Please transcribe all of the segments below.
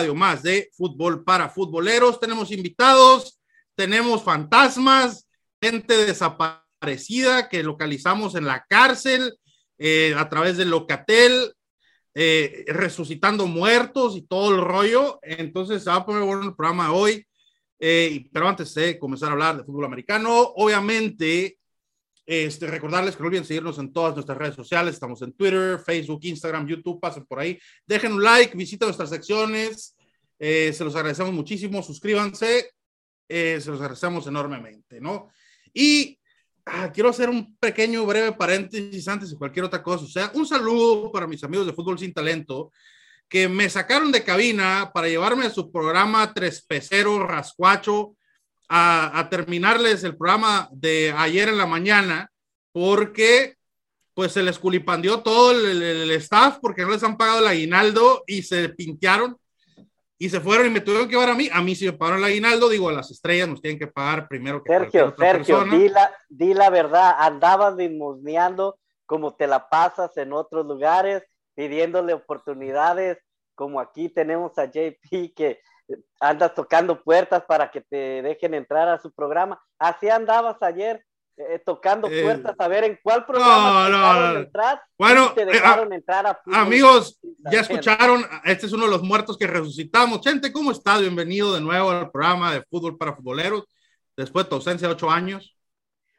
radio más de fútbol para futboleros. Tenemos invitados, tenemos fantasmas, gente desaparecida que localizamos en la cárcel eh, a través del Locatel, eh, resucitando muertos y todo el rollo. Entonces se va a poner bueno el programa de hoy. Eh, pero antes de comenzar a hablar de fútbol americano, obviamente este, recordarles que no olviden seguirnos en todas nuestras redes sociales. Estamos en Twitter, Facebook, Instagram, YouTube. Pasen por ahí. Dejen un like, visiten nuestras secciones. Eh, se los agradecemos muchísimo. Suscríbanse. Eh, se los agradecemos enormemente, ¿no? Y ah, quiero hacer un pequeño, breve paréntesis antes de cualquier otra cosa. O sea, un saludo para mis amigos de Fútbol Sin Talento que me sacaron de cabina para llevarme a su programa Tres Peceros Rascuacho a, terminarles el programa de ayer en la mañana porque pues se les culipandió todo el, staff porque no les han pagado el aguinaldo y se pintearon y se fueron y me tuvieron que llevar a mí. A mí si me pagaron el aguinaldo, digo, a las estrellas nos tienen que pagar primero que Sergio, Sergio, di la, di la verdad, andabas limosneando como te la pasas en otros lugares, pidiéndole oportunidades, como aquí tenemos a JP que andas tocando puertas para que te dejen entrar a su programa. Así andabas ayer, eh, tocando eh, puertas a ver en cuál programa no, no, entrar. Bueno, te eh, dejaron entrar a amigos, ya escucharon, este es uno de los muertos que resucitamos. Gente, ¿cómo estás? Bienvenido de nuevo al programa de fútbol para futboleros, después de tu ausencia de ocho años.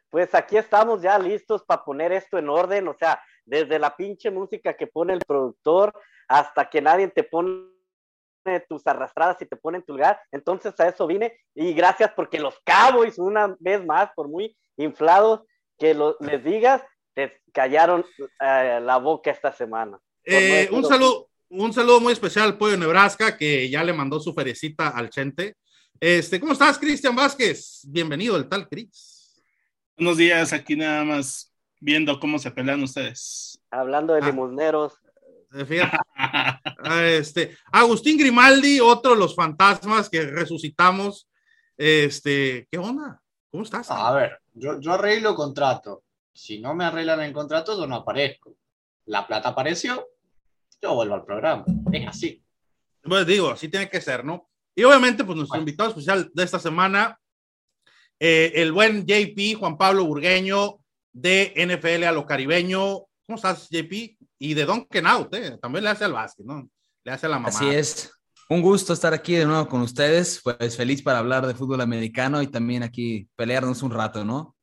Pues aquí estamos ya listos para poner esto en orden, o sea, desde la pinche música que pone el productor hasta que nadie te pone tus arrastradas y te pone en tu lugar. Entonces a eso vine y gracias porque los Cowboys, una vez más, por muy inflados que les digas, te callaron eh, la boca esta semana. Eh, un saludo, un saludo muy especial al Pollo Nebraska que ya le mandó su ferecita al Chente. Este, ¿cómo estás, Cristian Vázquez? Bienvenido, el tal Cris. Buenos días, aquí nada más viendo cómo se pelean ustedes. Hablando de ah. Fíjate. Ah, este, Agustín Grimaldi, otro de los fantasmas que resucitamos. Este, ¿qué onda? ¿Cómo estás? A ver, yo, yo arreglo contrato. Si no me arreglan el contrato, yo no aparezco. La plata apareció, yo vuelvo al programa. Es así. Pues digo, así tiene que ser, ¿no? Y obviamente, pues nuestro invitado especial de esta semana, eh, el buen JP, Juan Pablo Burgueño, de NFL a lo caribeño. ¿Cómo estás, JP? Y de Don Out, ¿eh? también le hace al básquet, ¿no? Le hace a la mamá. Así es. Un gusto estar aquí de nuevo con ustedes, pues feliz para hablar de fútbol americano y también aquí pelearnos un rato, ¿no?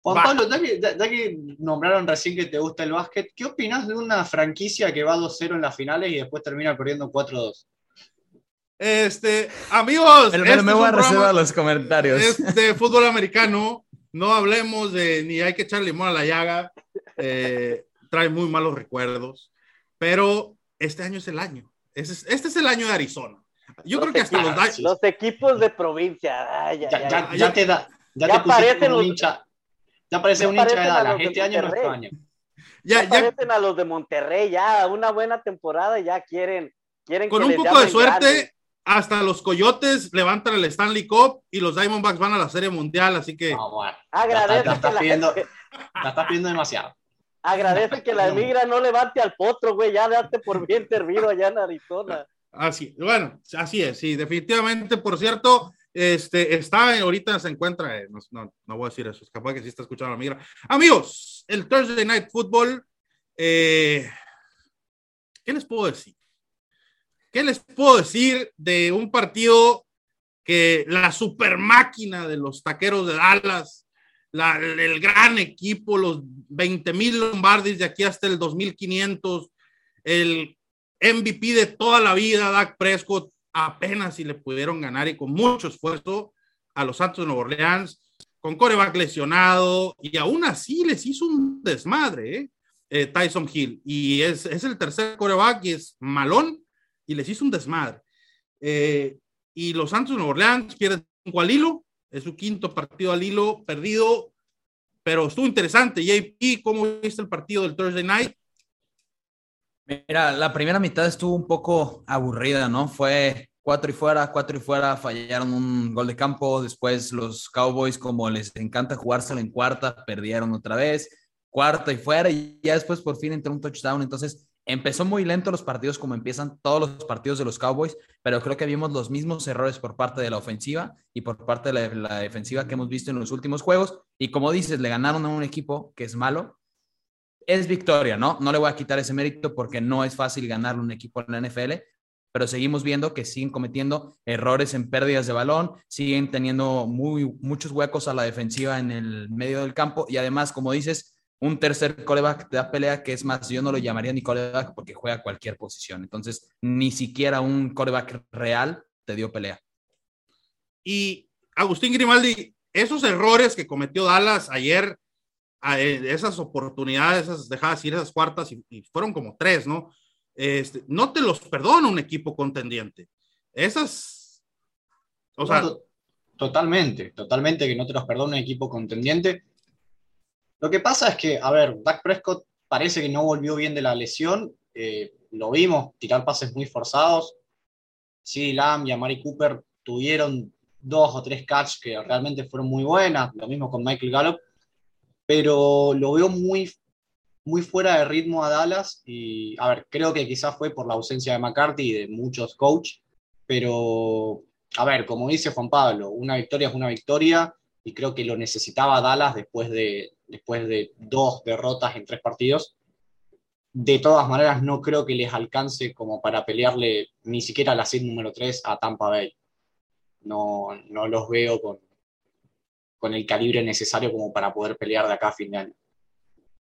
Juan Pablo, ya que, nombraron recién que te gusta el básquet, ¿qué opinas de una franquicia que va 2-0 en las finales y después termina perdiendo 4-2? Este, amigos, este me voy a reservar los comentarios. Este fútbol americano, no hablemos de ni hay que echar limón a la llaga. Eh, trae muy malos recuerdos, pero este año es el año. Este es, el año de Arizona. Yo creo que hasta los, los equipos de provincia. ya, ya, ya, te da, ya, te un hincha. Ya parece un hincha de Dallas. Este año no es año. Ya, ya, aparecen a los de Monterrey, ya una buena temporada, ya quieren, quieren con un poco de suerte, hasta los Coyotes levantan el Stanley Cup y los Diamondbacks van a la Serie Mundial, así que. No, bueno. Agradece. La, estás pidiendo, la estás pidiendo demasiado. Agradece que la migra no levante al potro, güey, ya date por bien servido allá en Arizona. Así, bueno, así es, sí, definitivamente, por cierto, este, está, ahorita se encuentra, eh, no, no, voy a decir eso, es capaz que sí está escuchando la migra. Amigos, el Thursday Night Football, eh, ¿qué les puedo decir? ¿Qué les puedo decir de un partido que la super máquina de los taqueros de Dallas el gran equipo, los 20 mil Lombardis de aquí hasta el 2500, el MVP de toda la vida, Dak Prescott, apenas si le pudieron ganar y con mucho esfuerzo a los Santos de Nueva Orleans, con coreback lesionado, y aún así les hizo un desmadre, ¿eh? Eh, Tyson Hill, y es, el tercer coreback y es malón, y les hizo un desmadre. Eh, y los Santos de Nueva Orleans pierden cinco al hilo, es su quinto partido al hilo perdido, pero estuvo interesante. JP, ¿cómo viste el partido del Thursday Night? Mira, la primera mitad estuvo un poco aburrida, ¿no? Fue cuatro y fuera, cuatro y fuera, fallaron un gol de campo, después los Cowboys, como les encanta jugárselo en cuarta, perdieron otra vez, cuarta y fuera, y ya después por fin entró un touchdown, entonces Empezó muy lento los partidos, como empiezan todos los partidos de los Cowboys, pero creo que vimos los mismos errores por parte de la ofensiva y por parte de la, la defensiva que hemos visto en los últimos juegos. Y como dices, le ganaron a un equipo que es malo. Es victoria, ¿no? No le voy a quitar ese mérito porque no es fácil ganarle un equipo en la NFL, pero seguimos viendo que siguen cometiendo errores en pérdidas de balón, siguen teniendo muy, muchos huecos a la defensiva en el medio del campo y además, como dices, un tercer coreback te da pelea que es más, yo no lo llamaría ni coreback porque juega cualquier posición. Entonces, ni siquiera un coreback real te dio pelea. Y Agustín Grimaldi, esos errores que cometió Dallas ayer, eh, esas oportunidades, esas dejadas ir, esas cuartas, y, y fueron como tres, ¿no? Este, no te los perdona un equipo contendiente. Esas, o sea, totalmente, totalmente que no te los perdona un equipo contendiente. Lo que pasa es que, a ver, Dak Prescott parece que no volvió bien de la lesión. eh, lo vimos tirar pases muy forzados. CeeDee Lamb y Amari Cooper tuvieron dos o tres catch que realmente fueron muy buenas. Lo mismo con Michael Gallup. Pero lo veo muy, muy fuera de ritmo a Dallas. Y, a ver, creo que quizás fue por la ausencia de McCarthy y de muchos coach. Pero a ver, como dice Juan Pablo, una victoria es una victoria y creo que lo necesitaba Dallas después de, después de dos derrotas en tres partidos. De todas maneras, no creo que les alcance como para pelearle ni siquiera la seed número 3 a Tampa Bay. No, no los veo con, con el calibre necesario como para poder pelear de acá a fin de año.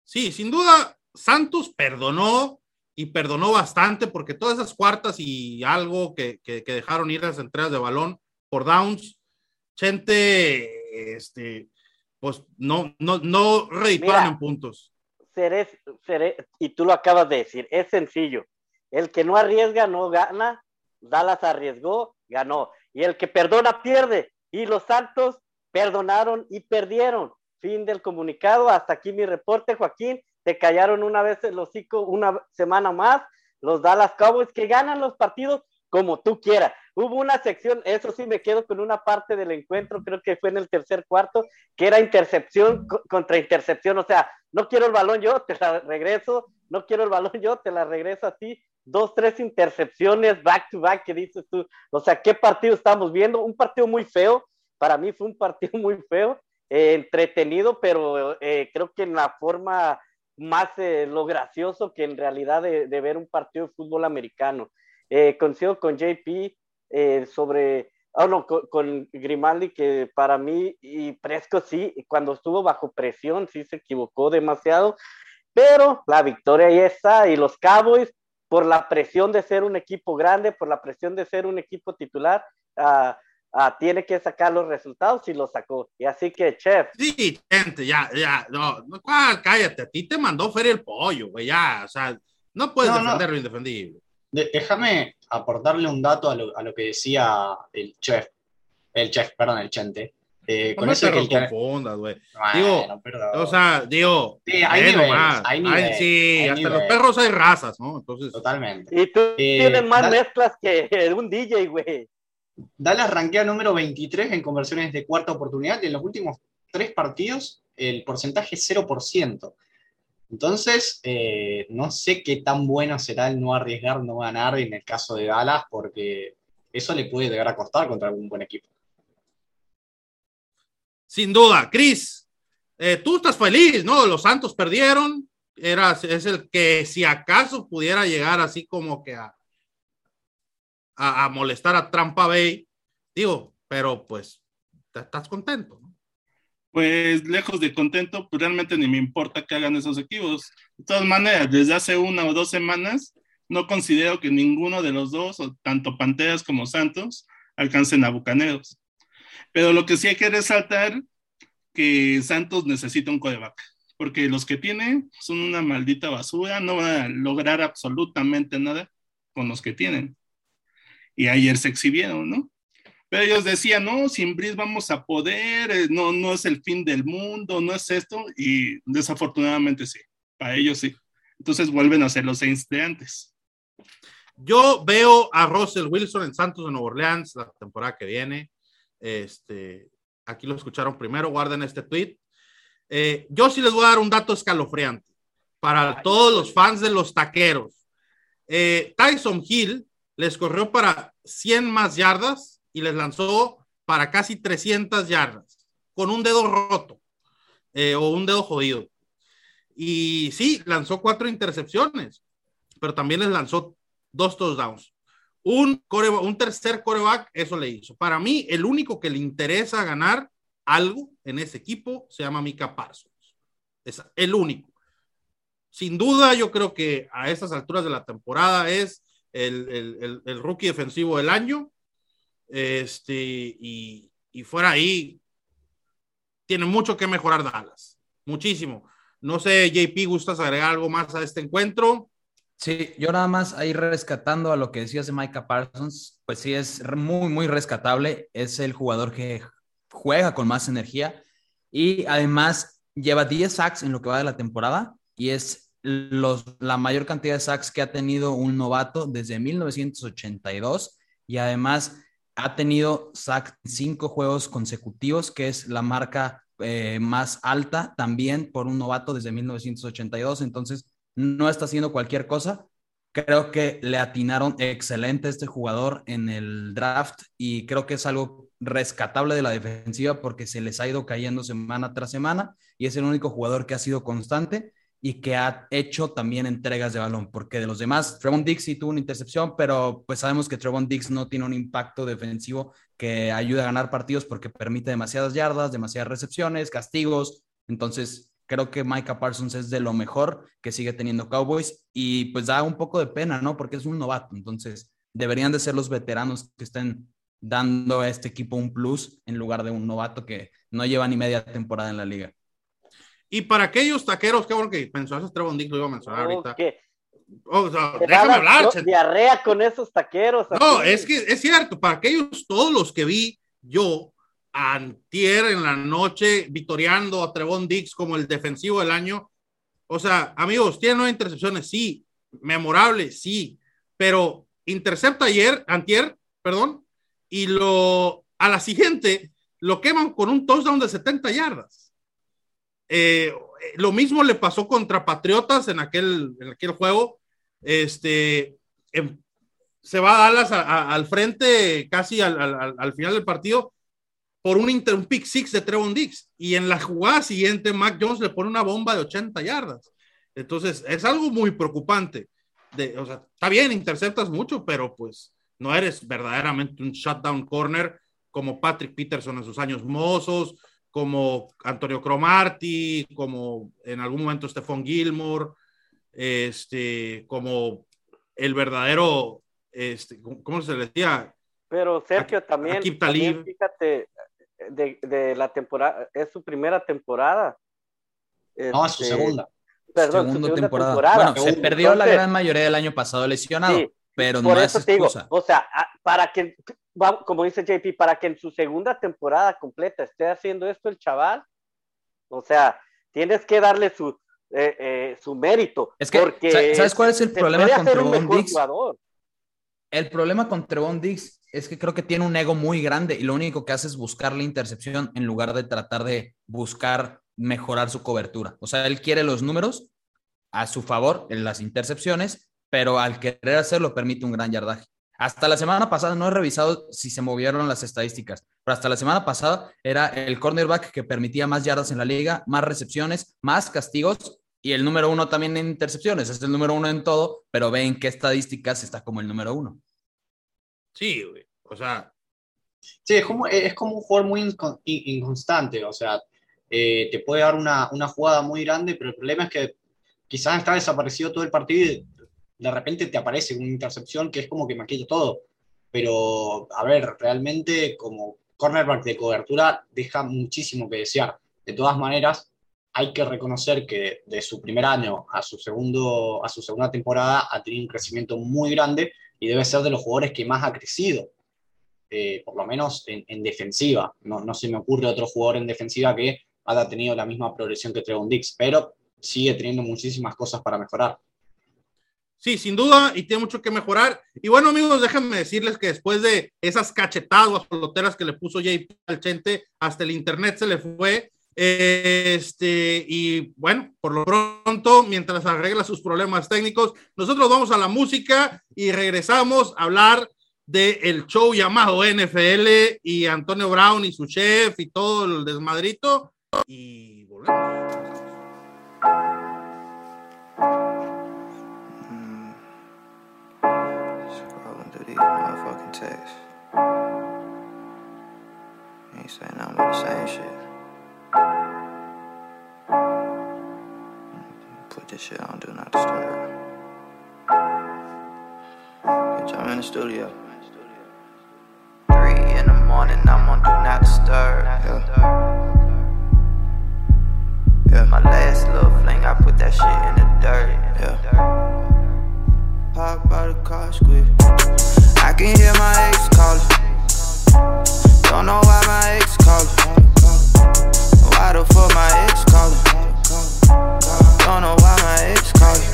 Sí, sin duda, Santos perdonó y perdonó bastante porque todas esas cuartas y algo que, que, dejaron ir las entregas de balón por downs, Chente, este, pues no, no, no redituaron en puntos. seré, seré, y tú lo acabas de decir, es sencillo. El que no arriesga no gana, Dallas arriesgó, ganó. Y el que perdona pierde. Y los Santos perdonaron y perdieron. Fin del comunicado. Hasta aquí mi reporte, Joaquín. Te callaron una vez el hocico una semana más. Los Dallas Cowboys que ganan los partidos como tú quieras. Hubo una sección, eso sí me quedo con una parte del encuentro, creo que fue en el tercer cuarto, que era intercepción co- contra intercepción, o sea, no quiero el balón yo, te la regreso, no quiero el balón yo, te la regreso a ti, dos, tres intercepciones back to back que dices tú, o sea, ¿qué partido estamos viendo? Un partido muy feo, para mí fue un partido muy feo, eh, entretenido, pero eh, creo que en la forma más eh, lo gracioso que en realidad de, de ver un partido de fútbol americano. Eh, coincido con JP eh, sobre, oh no, con, con, Grimaldi, que para mí y Presco sí, cuando estuvo bajo presión, sí se equivocó demasiado, pero la victoria ahí está, y los Cowboys, por la presión de ser un equipo grande, por la presión de ser un equipo titular, uh, uh, tiene que sacar los resultados y los sacó. Y así que, chef. Sí, gente, ya, ya, no, no ¿cuál? cállate, a ti te mandó Feria el pollo, güey, ya, o sea, no puedes no, defender no. lo indefendible. De, déjame aportarle un dato a lo, a lo, que decía el chef, el chef, perdón, el chente. Eh, no con eso que el confundas, güey. Bueno, digo, perdón. o sea, digo, sí, hay niveles, más. hay niveles, hay, sí, hay hasta niveles. los perros hay razas, ¿no? Entonces, totalmente. Y tú eh, tienes más mezclas que un DJ, güey. Dallas rankea número 23 en conversiones de cuarta oportunidad y en los últimos tres partidos el porcentaje es 0%. Entonces, eh, no sé qué tan bueno será el no arriesgar, no ganar en el caso de Dallas, porque eso le puede llegar a costar contra algún buen equipo. Sin duda, Cris, eh, tú estás feliz, ¿no? Los Santos perdieron, era, es el que si acaso pudiera llegar así como que a, a, a molestar a Trampa Bay, digo, pero pues estás contento, ¿no? Pues lejos de contento, pues realmente ni me importa que hagan esos equipos. De todas maneras, desde hace una o dos semanas, no considero que ninguno de los dos, tanto Panteras como Santos, alcancen a Bucaneros. Pero lo que sí hay que resaltar que Santos necesita un coreback, porque los que tienen son una maldita basura, no van a lograr absolutamente nada con los que tienen. Y ayer se exhibieron, ¿no? Pero ellos decían, no, sin Brice vamos a poder, eh, no, no es el fin del mundo, no es esto, y desafortunadamente sí, para ellos sí. Entonces vuelven a ser los Saints de antes. Yo veo a Russell Wilson en Santos de Nueva Orleans la temporada que viene. Este, aquí lo escucharon primero, guarden este tweet. Eh, yo sí les voy a dar un dato escalofriante para todos los fans de los taqueros. Eh, Tyson Hill les corrió para 100 más yardas y les lanzó para casi 300 yardas con un dedo roto eh, o un dedo jodido. Y sí, lanzó cuatro intercepciones, pero también les lanzó dos touchdowns. Un, un tercer coreback, eso le hizo. Para mí, el único que le interesa ganar algo en ese equipo se llama Mika Parsons. Es el único. Sin duda, yo creo que a estas alturas de la temporada es el, el, rookie defensivo del año. Este, y, fuera ahí, tiene mucho que mejorar Dallas. Muchísimo. No sé, JP, ¿gustas agregar algo más a este encuentro? Sí, yo nada más ahí rescatando a lo que decías de Micah Parsons, pues sí es muy, muy rescatable. Es el jugador que juega con más energía y además lleva 10 sacks en lo que va de la temporada y es los, la mayor cantidad de sacks que ha tenido un novato desde 1982 y además ha tenido sack cinco juegos consecutivos, que es la marca eh, más alta también por un novato desde 1982. Entonces, no está haciendo cualquier cosa. Creo que le atinaron excelente a este jugador en el draft y creo que es algo rescatable de la defensiva porque se les ha ido cayendo semana tras semana y es el único jugador que ha sido constante y que ha hecho también entregas de balón, porque de los demás, Trevon Dix sí tuvo una intercepción, pero pues sabemos que Trevon Dix no tiene un impacto defensivo que ayude a ganar partidos porque permite demasiadas yardas, demasiadas recepciones, castigos, entonces creo que Micah Parsons es de lo mejor que sigue teniendo Cowboys y pues da un poco de pena, ¿no? Porque es un novato, entonces deberían de ser los veteranos que estén dando a este equipo un plus en lugar de un novato que no lleva ni media temporada en la liga. Y para aquellos taqueros, qué bueno que mencionaste Trevon Dix, lo iba a mencionar ahorita. Déjame hablar. Diarrea con esos taqueros. No, es que es cierto, para aquellos, todos los que vi yo antier en la noche, vitoreando a Trevon Dix como el defensivo del año. O sea, amigos, tiene nueve intercepciones, sí, memorable, sí, pero intercepta ayer, antier, perdón, y lo a la siguiente lo queman con un touchdown de 70 yardas. Eh, lo mismo le pasó contra Patriotas en aquel, juego. Este, em, se va a Dallas al frente casi al, final del partido por un, inter, un pick six de Trevon Dix. Y en la jugada siguiente, Mac Jones le pone una bomba de 80 yardas. Entonces, es algo muy preocupante. De, o sea, está bien, interceptas mucho, pero pues no eres verdaderamente un shutdown corner como Patrick Peterson en sus años mozos, como Antonio Cromarty, como en algún momento Stephon Gilmore, este, como el verdadero, este, ¿cómo se le decía? Pero Sergio también, fíjate, de, la temporada, es su primera temporada. No, es su este, segunda. Perdón, segunda, temporada. Bueno, se perdió la gran mayoría del año pasado lesionado, pero no es excusa. o sea, para que como dice JP, para que en su segunda temporada completa esté haciendo esto el chaval, o sea, tienes que darle su, eh, eh, su mérito. Es que, porque ¿sabes cuál es el problema con Trevon Diggs? El problema con Trevon Diggs es que creo que tiene un ego muy grande y lo único que hace es buscar la intercepción en lugar de tratar de buscar mejorar su cobertura. O sea, él quiere los números a su favor en las intercepciones, pero al querer hacerlo permite un gran yardaje. Hasta la semana pasada, no he revisado si se movieron las estadísticas, pero hasta la semana pasada era el cornerback que permitía más yardas en la liga, más recepciones, más castigos y el número uno también en intercepciones. Es el número uno en todo, pero ven qué estadísticas está como el número uno. Sí, O sea. Sí, es como, es como un jugador muy inconstante. O sea, eh, te puede dar una, una jugada muy grande, pero el problema es que quizás está desaparecido todo el partido y de repente te aparece una intercepción que es como que maquilla todo. Pero, a ver, realmente como cornerback de cobertura deja muchísimo que desear. De todas maneras, hay que reconocer que de su primer año a su, segundo, a su segunda temporada ha tenido un crecimiento muy grande y debe ser de los jugadores que más ha crecido, eh, por lo menos en, defensiva. No, no, se me ocurre otro jugador en defensiva que haya tenido la misma progresión que Trevon Dix, pero sigue teniendo muchísimas cosas para mejorar. Sí, sin duda, y tiene mucho que mejorar. Y bueno, amigos, déjenme decirles que después de esas cachetadas peloteras que le puso JP al Chente, hasta el internet se le fue. Este, y bueno, por lo pronto, mientras arregla sus problemas técnicos, nosotros vamos a la música y regresamos a hablar del el show llamado NFL y Antonio Brown y su chef y todo el desmadrito. Y volvemos. Through these motherfucking texts. Ain't saying nothing but the same shit. Put this shit on Do Not Disturb. Bitch, I'm in the studio. Three in the morning, I'm on Do Not Disturb. Yeah. Yeah. My last little fling, I put that shit in the dirt. Yeah. Pop out the car, squeeze. I can hear my ex calling. Don't know why my ex calling. Why the fuck my ex calling? Don't know why my ex calling.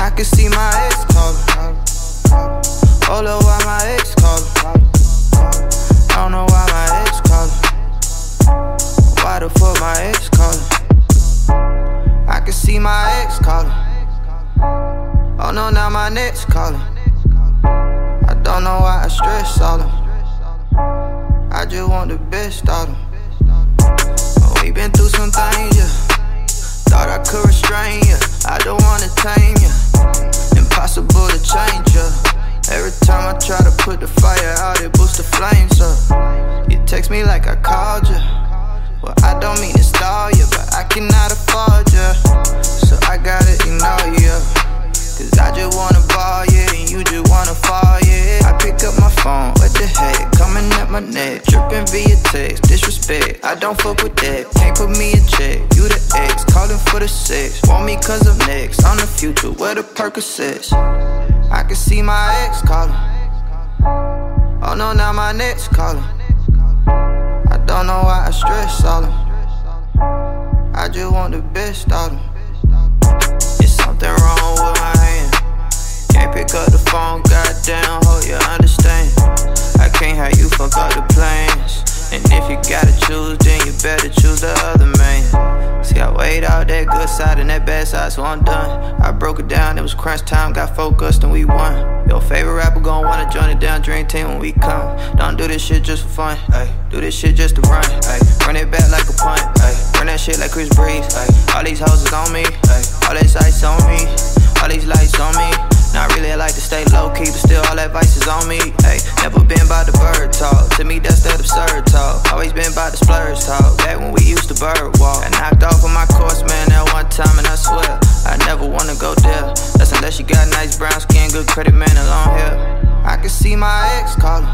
I can see my ex calling. Hold up, why my ex calling? Don't know why my ex calling. Why the fuck my ex calling? I can see my ex calling. Oh no, now my next calling. I don't know why I stress all them. I just want the best out them. Oh, we been through some things, yeah. Thought I could restrain ya. I don't wanna tame ya. Impossible to change ya. Every time I try to put the fire out, it boosts the flames up. You text me like I called ya. Well, I don't mean to stall ya, but I cannot afford ya. So I gotta ignore ya. Cause I just wanna ball, yeah, and you just wanna fall, yeah. I pick up my phone, what the heck? Coming at my neck, tripping via text, disrespect. I don't fuck with that, can't put me in check. You the ex, calling for the sex. Want me cause I'm next, on the future, where the Percocets. I can see my ex calling. Oh no, now my next calling. I don't know why I stress all them. I just want the best out them. It's something wrong with my pick up the phone, goddamn, hope you understand. I can't have you fuck up the plans. And if you gotta choose, then you better choose the other man. See, I weighed out that good side and that bad side, so I'm done. I broke it down, it was crunch time, got focused and we won. Your favorite rapper gon' wanna join the down dream team when we come. Don't do this shit just for fun, ay. Do this shit just to run, ay. Run it back like a punt, ay. Run that shit like Chris Breeze, ay. All these houses on me, ay. All this ice on me, all these lights on me. Not really, I like to stay low key, but still all that vice is on me. Hey, never been by the bird talk. To me, that's that absurd talk. Always been by the splurge talk. Back when we used to bird walk. I knocked off on my course, man, that one time, and I swear I never wanna go there. That's unless you got nice brown skin, good credit, man, and long hair. I can see my ex calling.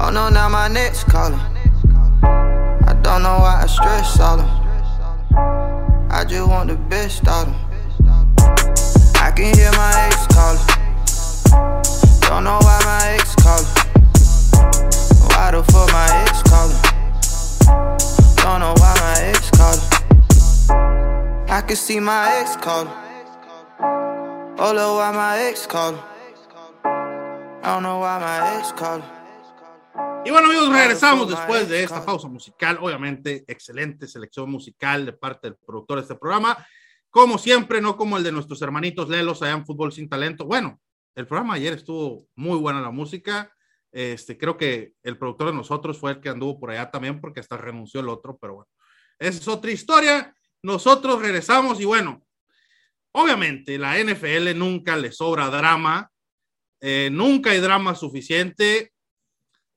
Oh no, now my next calling. I don't know why I stress all them. I just want the best out of them. I can hear my ex calling. Don't know why my ex calling. Why the fuck my ex calling? Don't know why my ex calling. I can see my ex calling. Oh, look, why my ex calling? I don't know why my ex calling. Y bueno, amigos, regresamos después de esta pausa musical. Obviamente, excelente selección musical de parte del productor de este programa. Como siempre, no como el de nuestros hermanitos Lelos allá en Fútbol Sin Talento. Bueno, el programa ayer estuvo muy buena la música. Este, creo que el productor de nosotros fue el que anduvo por allá también porque hasta renunció el otro, pero bueno, esa es otra historia. Nosotros regresamos y bueno, obviamente la NFL nunca le sobra drama, eh, nunca hay drama suficiente.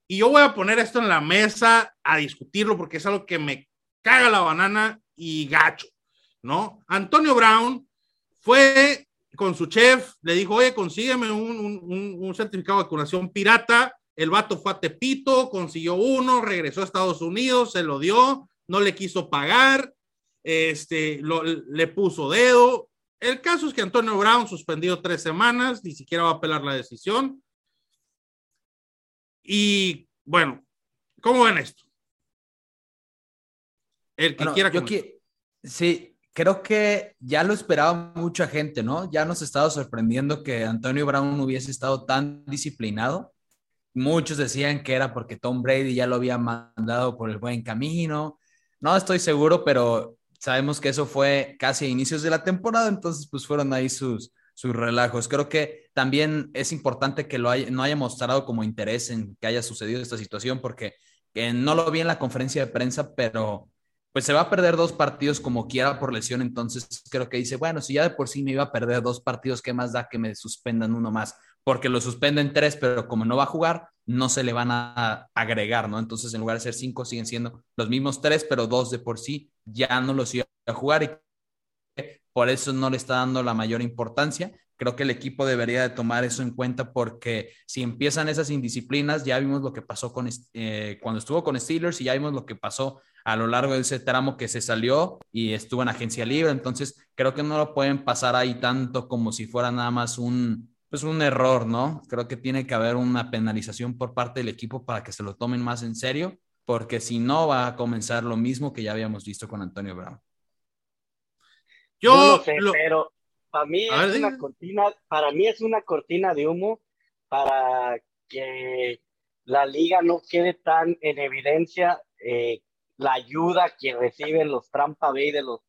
Y yo voy a poner esto en la mesa a discutirlo porque es algo que me caga la banana y gacho, ¿no? Antonio Brown fue con su chef, le dijo, oye, consígueme un, un, un certificado de vacunación pirata. El vato fue a Tepito, consiguió uno, regresó a Estados Unidos, se lo dio, no le quiso pagar, este, lo, le puso dedo. El caso es que Antonio Brown suspendido tres semanas, ni siquiera va a apelar la decisión. Y bueno, ¿cómo ven esto? El que Bueno, quiera yo qui- sí, creo que ya lo esperaba mucha gente, ¿no? Ya nos estaba sorprendiendo que Antonio Brown hubiese estado tan disciplinado. muchos decían que era porque Tom Brady ya lo había mandado por el buen camino. No estoy seguro, pero sabemos que eso fue casi a inicios de la temporada, entonces pues fueron ahí sus, sus relajos. Creo que también es importante que lo no haya mostrado como interés en que haya sucedido esta situación, porque que no lo vi en la conferencia de prensa, pero pues se va a perder dos partidos como quiera por lesión, entonces creo que dice, bueno, si ya de por sí me iba a perder dos partidos, ¿qué más da que me suspendan uno más? Porque lo suspenden tres, pero como no va a jugar, no se le van a agregar, ¿no? Entonces en lugar de ser cinco, siguen siendo los mismos tres, pero dos de por sí ya no los iba a jugar y por eso no le está dando la mayor importancia. Creo que el equipo debería de tomar eso en cuenta porque si empiezan esas indisciplinas, ya vimos lo que pasó con, eh, cuando estuvo con Steelers y ya vimos lo que pasó a lo largo de ese tramo que se salió y estuvo en agencia libre. Entonces, creo que no lo pueden pasar ahí tanto como si fuera nada más un, pues un error, ¿no? Creo que tiene que haber una penalización por parte del equipo para que se lo tomen más en serio, porque si no va a comenzar lo mismo que ya habíamos visto con Antonio Brown. Yo, no sé, pero para mí es una cortina, para mí es una cortina de humo para que la liga no quede tan en evidencia eh, la ayuda que reciben los Trampa Bay de los,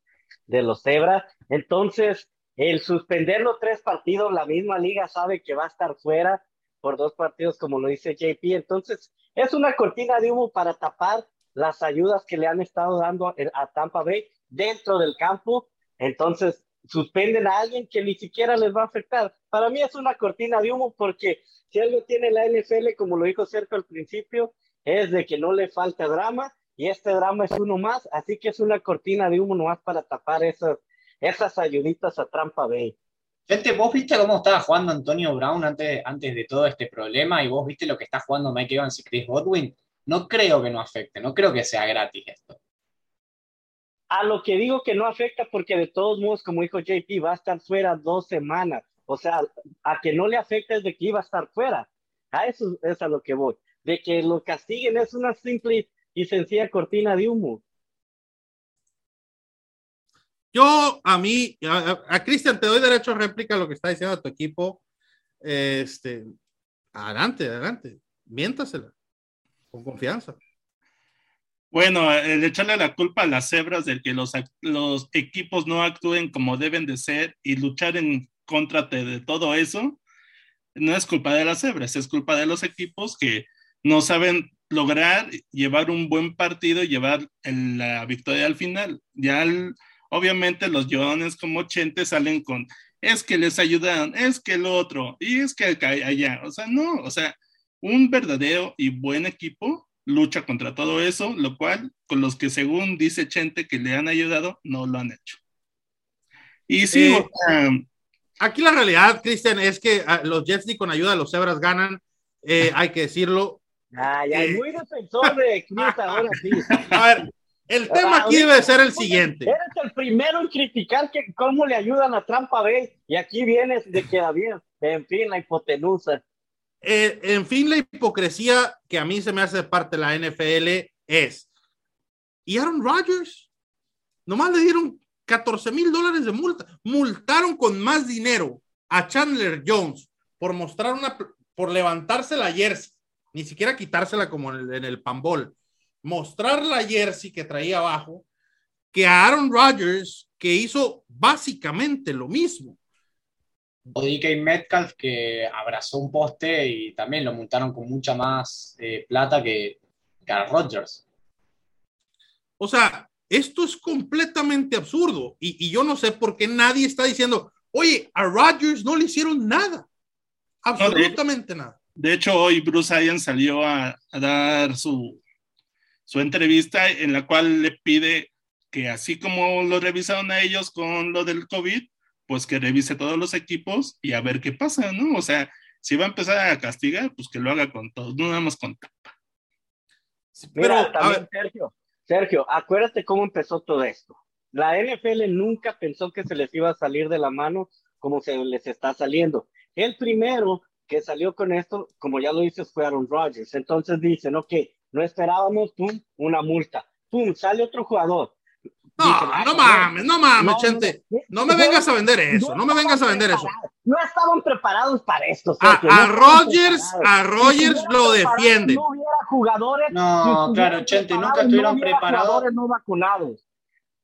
de los Zebras. Entonces, el suspender los tres partidos, la misma liga sabe que va a estar fuera por dos partidos, como lo dice JP. Entonces, es una cortina de humo para tapar las ayudas que le han estado dando a, Tampa Bay dentro del campo. Entonces, suspenden a alguien que ni siquiera les va a afectar. Para mí es una cortina de humo porque si algo tiene la NFL, como lo dijo Sergio al principio, es de que no le falta drama y este drama es uno más, así que es una cortina de humo nomás para tapar esas, esas ayuditas a Trampa Bay. Gente, vos viste cómo estaba jugando Antonio Brown antes, antes de todo este problema y vos viste lo que está jugando Mike Evans y Chris Godwin. No creo que no afecte, no creo que sea gratis esto. A lo que digo que no afecta porque de todos modos, como dijo JP, va a estar fuera dos semanas. O sea, a que no le afecta es de que iba a estar fuera. A eso es a lo que voy. De que lo castiguen es una simple y sencilla cortina de humo. Yo, a mí, a, Cristian, te doy derecho a réplica a lo que está diciendo tu equipo. Este, adelante, adelante, miéntasela, con confianza. Bueno, el echarle la culpa a las cebras de que los, los equipos no actúen como deben de ser y luchar en contra de todo eso, no es culpa de las cebras, es culpa de los equipos que no saben lograr llevar un buen partido y llevar la victoria al final. Ya obviamente los llorones como Chente salen con, es que les ayudaron, es que el otro, y es que allá, o sea, no, o sea, un verdadero y buen equipo lucha contra todo eso, lo cual con los que según dice Chente que le han ayudado, no lo han hecho. Y sí, eh, aquí la realidad, Cristian, es que ah, los Jets ni con ayuda de los Cebras ganan, eh, hay que decirlo, Ay, ay, muy defensor de Chris ahora sí. A ver, el tema aquí debe ser el siguiente. Eres el primero en criticar que cómo le ayudan a Trampa Bay y aquí vienes de que bien. En fin, la hipotenusa. Eh, en fin, la hipocresía que a mí se me hace parte de la NFL es, ¿y Aaron Rodgers? Nomás le dieron 14 mil dólares de multa. Multaron con más dinero a Chandler Jones por mostrar una, por levantarse la jersey ni siquiera quitársela como en el, en el mostrar la jersey que traía abajo, que a Aaron Rodgers, que hizo básicamente lo mismo. O DK Metcalf, que abrazó un poste y también lo montaron con mucha más eh, plata que, que a Rodgers. O sea, esto es completamente absurdo y, y, yo no sé por qué nadie está diciendo, oye, a Rodgers no le hicieron nada, absolutamente nada. De hecho, hoy Bruce Arians salió a, dar su, su entrevista en la cual le pide que así como lo revisaron a ellos con lo del COVID, pues que revise todos los equipos y a ver qué pasa, ¿no? O sea, si va a empezar a castigar, pues que lo haga con todos, no nada más con tapa. Pero también, Sergio, Sergio, acuérdate cómo empezó todo esto. La NFL nunca pensó que se les iba a salir de la mano como se les está saliendo. El primero que salió con esto, como ya lo dices, fue Aaron Rodgers. Entonces dicen, ok, no esperábamos, pum, una multa. Pum, sale otro jugador. No, no mames, no mames, gente. No, me vengas a vender eso, no, me vengas a vender eso. no estaban preparados para esto. A, Sergio, no a estaban Rogers, a Rogers Si lo defienden. No hubiera jugadores. No, si claro, Chente, preparados, nunca estuvieron no preparados. no vacunados.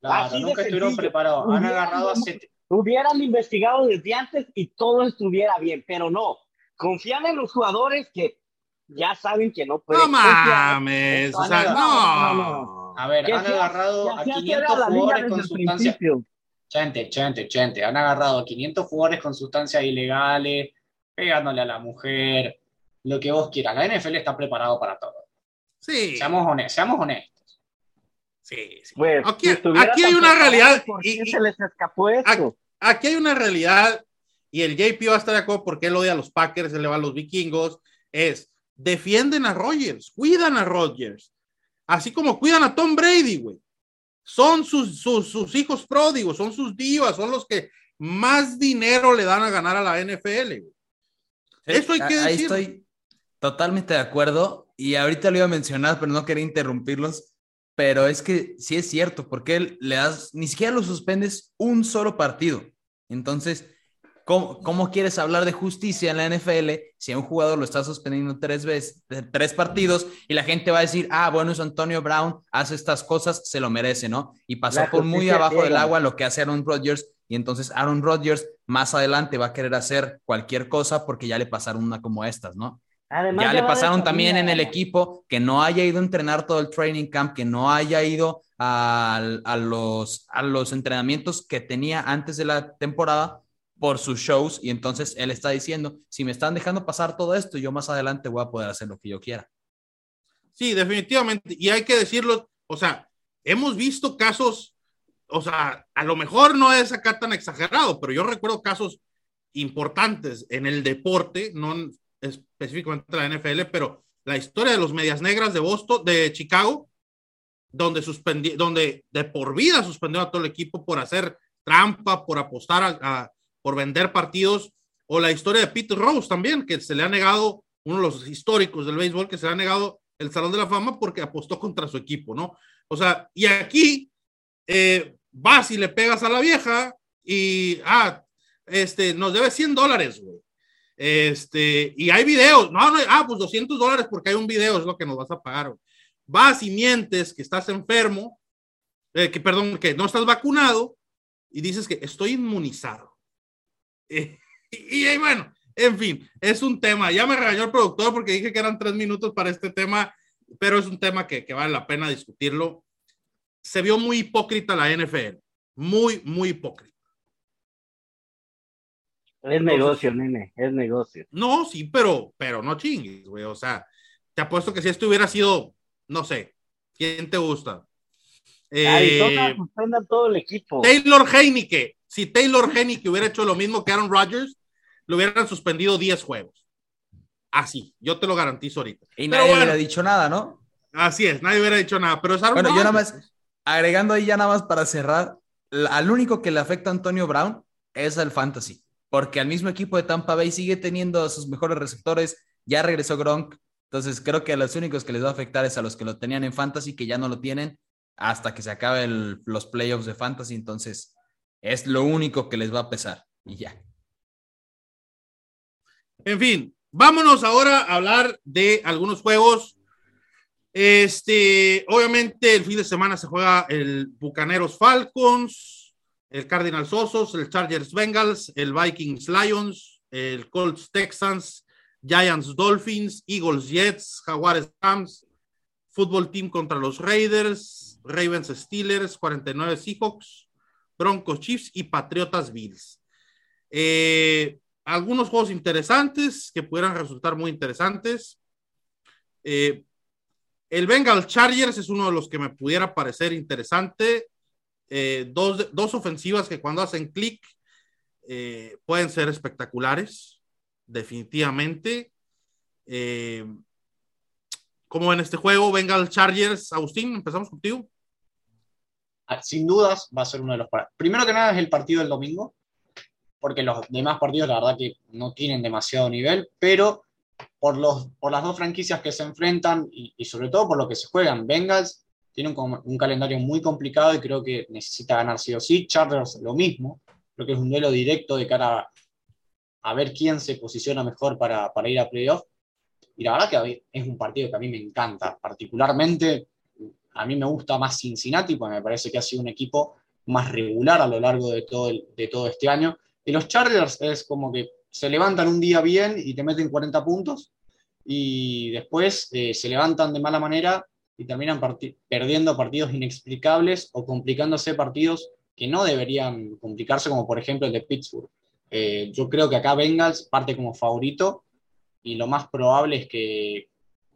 Claro, Así nunca estuvieron preparados. Han Hubieran- agarrado a siete. Hubieran investigado desde antes y todo estuviera bien, pero no. Confían en los jugadores que ya saben que no pueden. No mames, o No, sea, no, no, no. A ver, han agarrado a así era 500 la liga jugadores con sustancias. Chente, chente, chente. Han agarrado a 500 jugadores con sustancias ilegales, pegándole a la mujer, lo que vos quieras. La NFL está preparado para todo. Sí, Seamos honestos. Seamos honestos. sí, sí. Pues, Aquí- si aquí hay una realidad ¿Por y- qué y- se les escapó esto? Aquí hay una realidad y el JP va a estar de acuerdo porque él odia a los Packers, él le va a los vikingos, es defienden a Rogers, cuidan a Rogers, así como cuidan a Tom Brady, güey. Son sus, sus, sus hijos pródigos, son sus divas, son los que más dinero le dan a ganar a la NFL. güey. Eso hay que Ahí decirlo. estoy totalmente de acuerdo y ahorita lo iba a mencionar, pero no quería interrumpirlos. Pero es que sí es cierto, porque él le das, ni siquiera lo suspendes un solo partido. Entonces, ¿cómo, cómo quieres hablar de justicia en la NFL si a un jugador lo está suspendiendo tres veces, tres partidos y la gente va a decir, ah, bueno, es Antonio Brown, hace estas cosas, se lo merece, ¿no? Y pasó por muy abajo del agua lo que hace Aaron Rodgers y entonces Aaron Rodgers más adelante va a querer hacer cualquier cosa porque ya le pasaron una como estas, ¿no? Además, ya le pasaron también en el equipo que no haya ido a entrenar todo el training camp, que no haya ido a, a los, a los entrenamientos que tenía antes de la temporada por sus shows y entonces él está diciendo, si me están dejando pasar todo esto, yo más adelante voy a poder hacer lo que yo quiera. Sí, definitivamente. Y hay que decirlo, o sea, hemos visto casos, o sea, a lo mejor no es acá tan exagerado, pero yo recuerdo casos importantes en el deporte, no específicamente la NFL, pero la historia de los Medias Negras de Boston, de Chicago, donde suspendí, donde de por vida suspendió a todo el equipo por hacer trampa, por apostar, a, a, por vender partidos, o la historia de Pete Rose también, que se le ha negado, uno de los históricos del béisbol, que se le ha negado el Salón de la Fama porque apostó contra su equipo, ¿no? O sea, y aquí eh, vas y le pegas a la vieja y, ah, este, nos debe 100 dólares, güey. Este, y hay videos, no, no, ah, pues 200 dólares porque hay un video, es lo que nos vas a pagar. Vas y mientes que estás enfermo, eh, que perdón, que no estás vacunado y dices que estoy inmunizado. Y, y, bueno, en fin, es un tema. Ya me regañó el productor porque dije que eran tres minutos para este tema, pero es un tema que, que vale la pena discutirlo. Se vio muy hipócrita la NFL, muy, muy hipócrita. Es negocio, nene, es negocio. No, sí, pero, pero no chingues, güey. O sea, te apuesto que si esto hubiera sido, no sé, ¿quién te gusta? Eh, Arizona suspendan todo el equipo. Taylor Heineke. Si Taylor Heineke hubiera hecho lo mismo que Aaron Rodgers, lo hubieran suspendido 10 juegos. Así, yo te lo garantizo ahorita. Y nadie bueno, hubiera dicho nada, ¿no? Así es, nadie hubiera dicho nada. Pero es Aaron bueno, Rodgers. yo nada más, agregando ahí ya nada más para cerrar, al único que le afecta a Antonio Brown es al fantasy porque al mismo equipo de Tampa Bay sigue teniendo a sus mejores receptores, ya regresó Gronk, entonces creo que a los únicos que les va a afectar es a los que lo tenían en Fantasy, que ya no lo tienen hasta que se acaben los playoffs de Fantasy, entonces es lo único que les va a pesar y ya. En fin, vámonos ahora a hablar de algunos juegos. Este, obviamente el fin de semana se juega el Bucaneros Falcons, el Cardinals Osos, el Chargers Bengals, el Vikings Lions, el Colts Texans, Giants Dolphins, Eagles Jets, Jaguares Rams, Fútbol Team contra los Raiders, Ravens Steelers, 49 Seahawks, Broncos Chiefs y Patriotas Bills. Eh, algunos juegos interesantes que pudieran resultar muy interesantes. Eh, el Bengal Chargers es uno de los que me pudiera parecer interesante eh, dos, dos, ofensivas que cuando hacen clic pueden ser espectaculares, definitivamente. ¿Cómo ven este juego? Venga el Chargers, Agustín, empezamos contigo. Ah, Sin dudas va a ser uno de los. Primero que nada es el partido del domingo, porque los demás partidos la verdad que no tienen demasiado nivel, pero por, los, por las dos franquicias que se enfrentan y, y sobre todo por lo que se juegan, Bengals tiene un, un, calendario muy complicado y creo que necesita ganar sí o sí. Chargers lo mismo, creo que es un duelo directo de cara a ver quién se posiciona mejor para, para ir a playoff. Y la verdad que es un partido que a mí me encanta. Particularmente, a mí me gusta más Cincinnati, porque me parece que ha sido un equipo más regular a lo largo de todo, de todo este año. Y los Chargers es como que se levantan un día bien y te meten 40 puntos, y después eh, se levantan de mala manera y terminan perdiendo partidos inexplicables o complicándose partidos que no deberían complicarse, como por ejemplo el de Pittsburgh. Eh, yo creo que acá Bengals parte como favorito y lo más probable es que,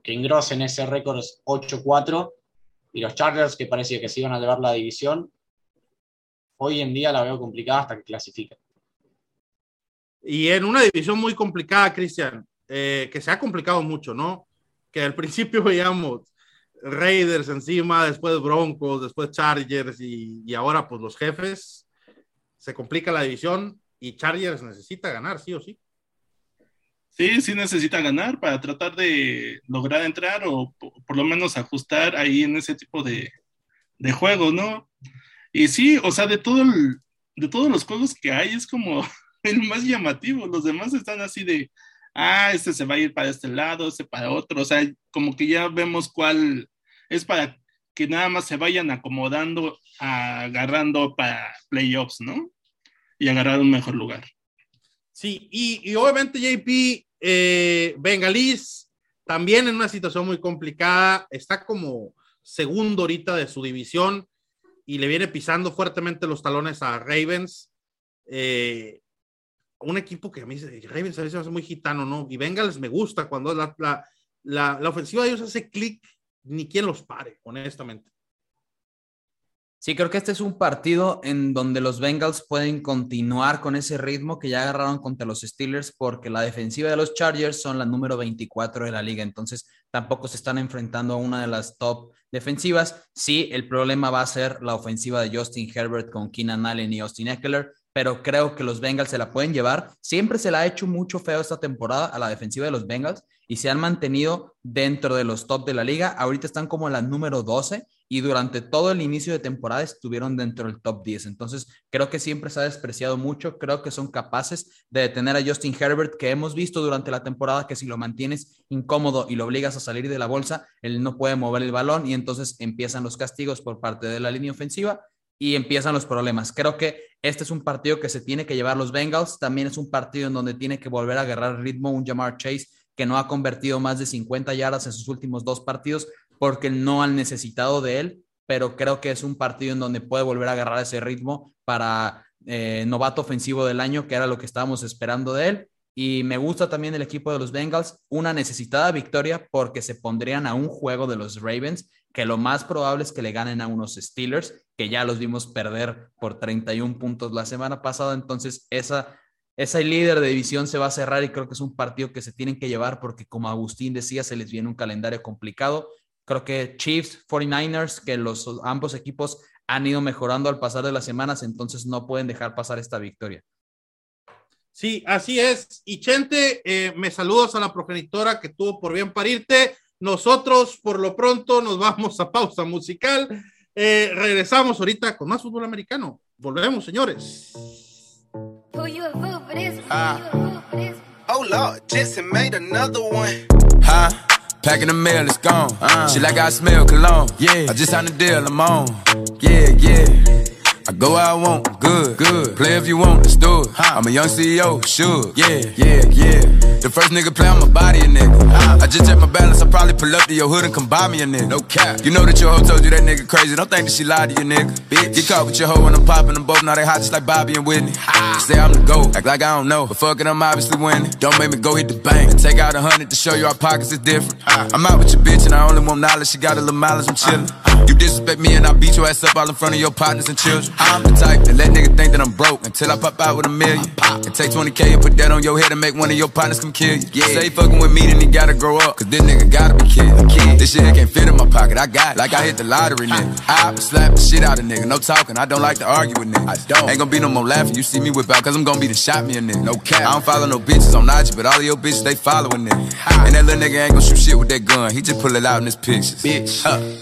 que engrosen ese récord 8-4 y los Chargers, que parecía que se iban a llevar la división, hoy en día la veo complicada hasta que clasifiquen. Y en una división muy complicada, Cristian, eh, que se ha complicado mucho, ¿no? Que al principio veíamos Raiders encima, después Broncos, después Chargers y, y ahora pues los jefes. Se complica la división y Chargers necesita ganar, sí o sí. Sí, sí necesita ganar para tratar de lograr entrar o por lo menos ajustar ahí en ese tipo de, de juegos, ¿no? Y sí, o sea, de todo de todos los juegos que hay es como el más llamativo. Los demás están así de, ah, este se va a ir para este lado, este para otro, o sea, como que ya vemos cuál es para que nada más se vayan acomodando, agarrando para playoffs, ¿no? Y agarrar un mejor lugar. Sí, y, obviamente JP, eh, Bengalís, también en una situación muy complicada, está como segundo ahorita de su división y le viene pisando fuertemente los talones a Ravens. Eh, un equipo que a mí Ravens a veces hace muy gitano, ¿no? Y Bengals me gusta cuando la, la, la, la ofensiva de ellos hace clic, ni quien los pare, honestamente. Sí, creo que este es un partido en donde los Bengals pueden continuar con ese ritmo que ya agarraron contra los Steelers porque la defensiva de los Chargers son la número 24 de la liga, entonces tampoco se están enfrentando a una de las top defensivas. Sí, el problema va a ser la ofensiva de Justin Herbert con Keenan Allen y Austin Eckler, pero creo que los Bengals se la pueden llevar. Siempre se la ha hecho mucho feo esta temporada a la defensiva de los Bengals y se han mantenido dentro de los top de la liga. Ahorita están como la número 12 y durante todo el inicio de temporada estuvieron dentro del top 10. Entonces, creo que siempre se ha despreciado mucho. Creo que son capaces de detener a Justin Herbert, que hemos visto durante la temporada que si lo mantienes incómodo y lo obligas a salir de la bolsa, él no puede mover el balón y entonces empiezan los castigos por parte de la línea ofensiva y empiezan los problemas. Creo que este es un partido que se tiene que llevar los Bengals. También es un partido en donde tiene que volver a agarrar ritmo un Jamar Chase que no ha convertido más de 50 yardas en sus últimos dos partidos porque no han necesitado de él, pero creo que es un partido en donde puede volver a agarrar ese ritmo para eh, novato ofensivo del año, que era lo que estábamos esperando de él. Y me gusta también el equipo de los Bengals, una necesitada victoria porque se pondrían a un juego de los Ravens, que lo más probable es que le ganen a unos Steelers, que ya los vimos perder por 31 puntos la semana pasada. Entonces, esa, ese líder de división se va a cerrar y creo que es un partido que se tienen que llevar porque, como Agustín decía, se les viene un calendario complicado. Creo que Chiefs, 49ers, que los ambos equipos han ido mejorando al pasar de las semanas, entonces no pueden dejar pasar esta victoria. Sí, así es. Y Chente, eh, me saludos a la progenitora que tuvo por bien parirte. Nosotros, por lo pronto, nos vamos a pausa musical. Eh, regresamos ahorita con más fútbol americano. Volvemos, señores. Uh, oh Lord, Jesse made another one. Huh? Packing the mail, it's gone. Uh, she like I smell cologne. Yeah, I just signed a deal, I'm on. Yeah, yeah. I go I want, good, good. Play if you want, let's do it. I'm a young CEO, sure. Yeah, yeah, yeah. The first nigga play on my body, a nigga. I just check my balance, I probably pull up to your hood and come buy me a nigga. No cap. You know that your hoe told you that nigga crazy. Don't think that she lied to you, nigga. Bitch. Get caught with your hoe when I'm popping them both. Now they hot just like Bobby and Whitney. Say I'm the GOAT, act like I don't know. But fuck it, I'm obviously winning. Don't make me go hit the bank and take out a hundred to show you our pockets is different. I'm out with your bitch and I only want knowledge. She got a little mileage, I'm chillin'. Uh-huh. You disrespect me and I beat your ass up all in front of your partners and children. I'm the type that let nigga think that I'm broke until I pop out with a million. And take 20k and put that on your head and make one of your partners come kill you. Yeah. Say fucking with me, then he gotta grow up. Cause this nigga gotta be killed. This shit can't fit in my pocket, I got it. Like I hit the lottery, nigga. I slap the shit out of nigga. No talking, I don't like to argue with niggas. I don't. Ain't gonna be no more laughing. You see me whip out, cause I'm gonna be the shot me a nigga. No cap. I don't follow no bitches on IG, but all of your bitches, they following nigga. And that little nigga ain't gonna shoot shit with that gun. He just pull it out in his pictures. Bitch. Huh?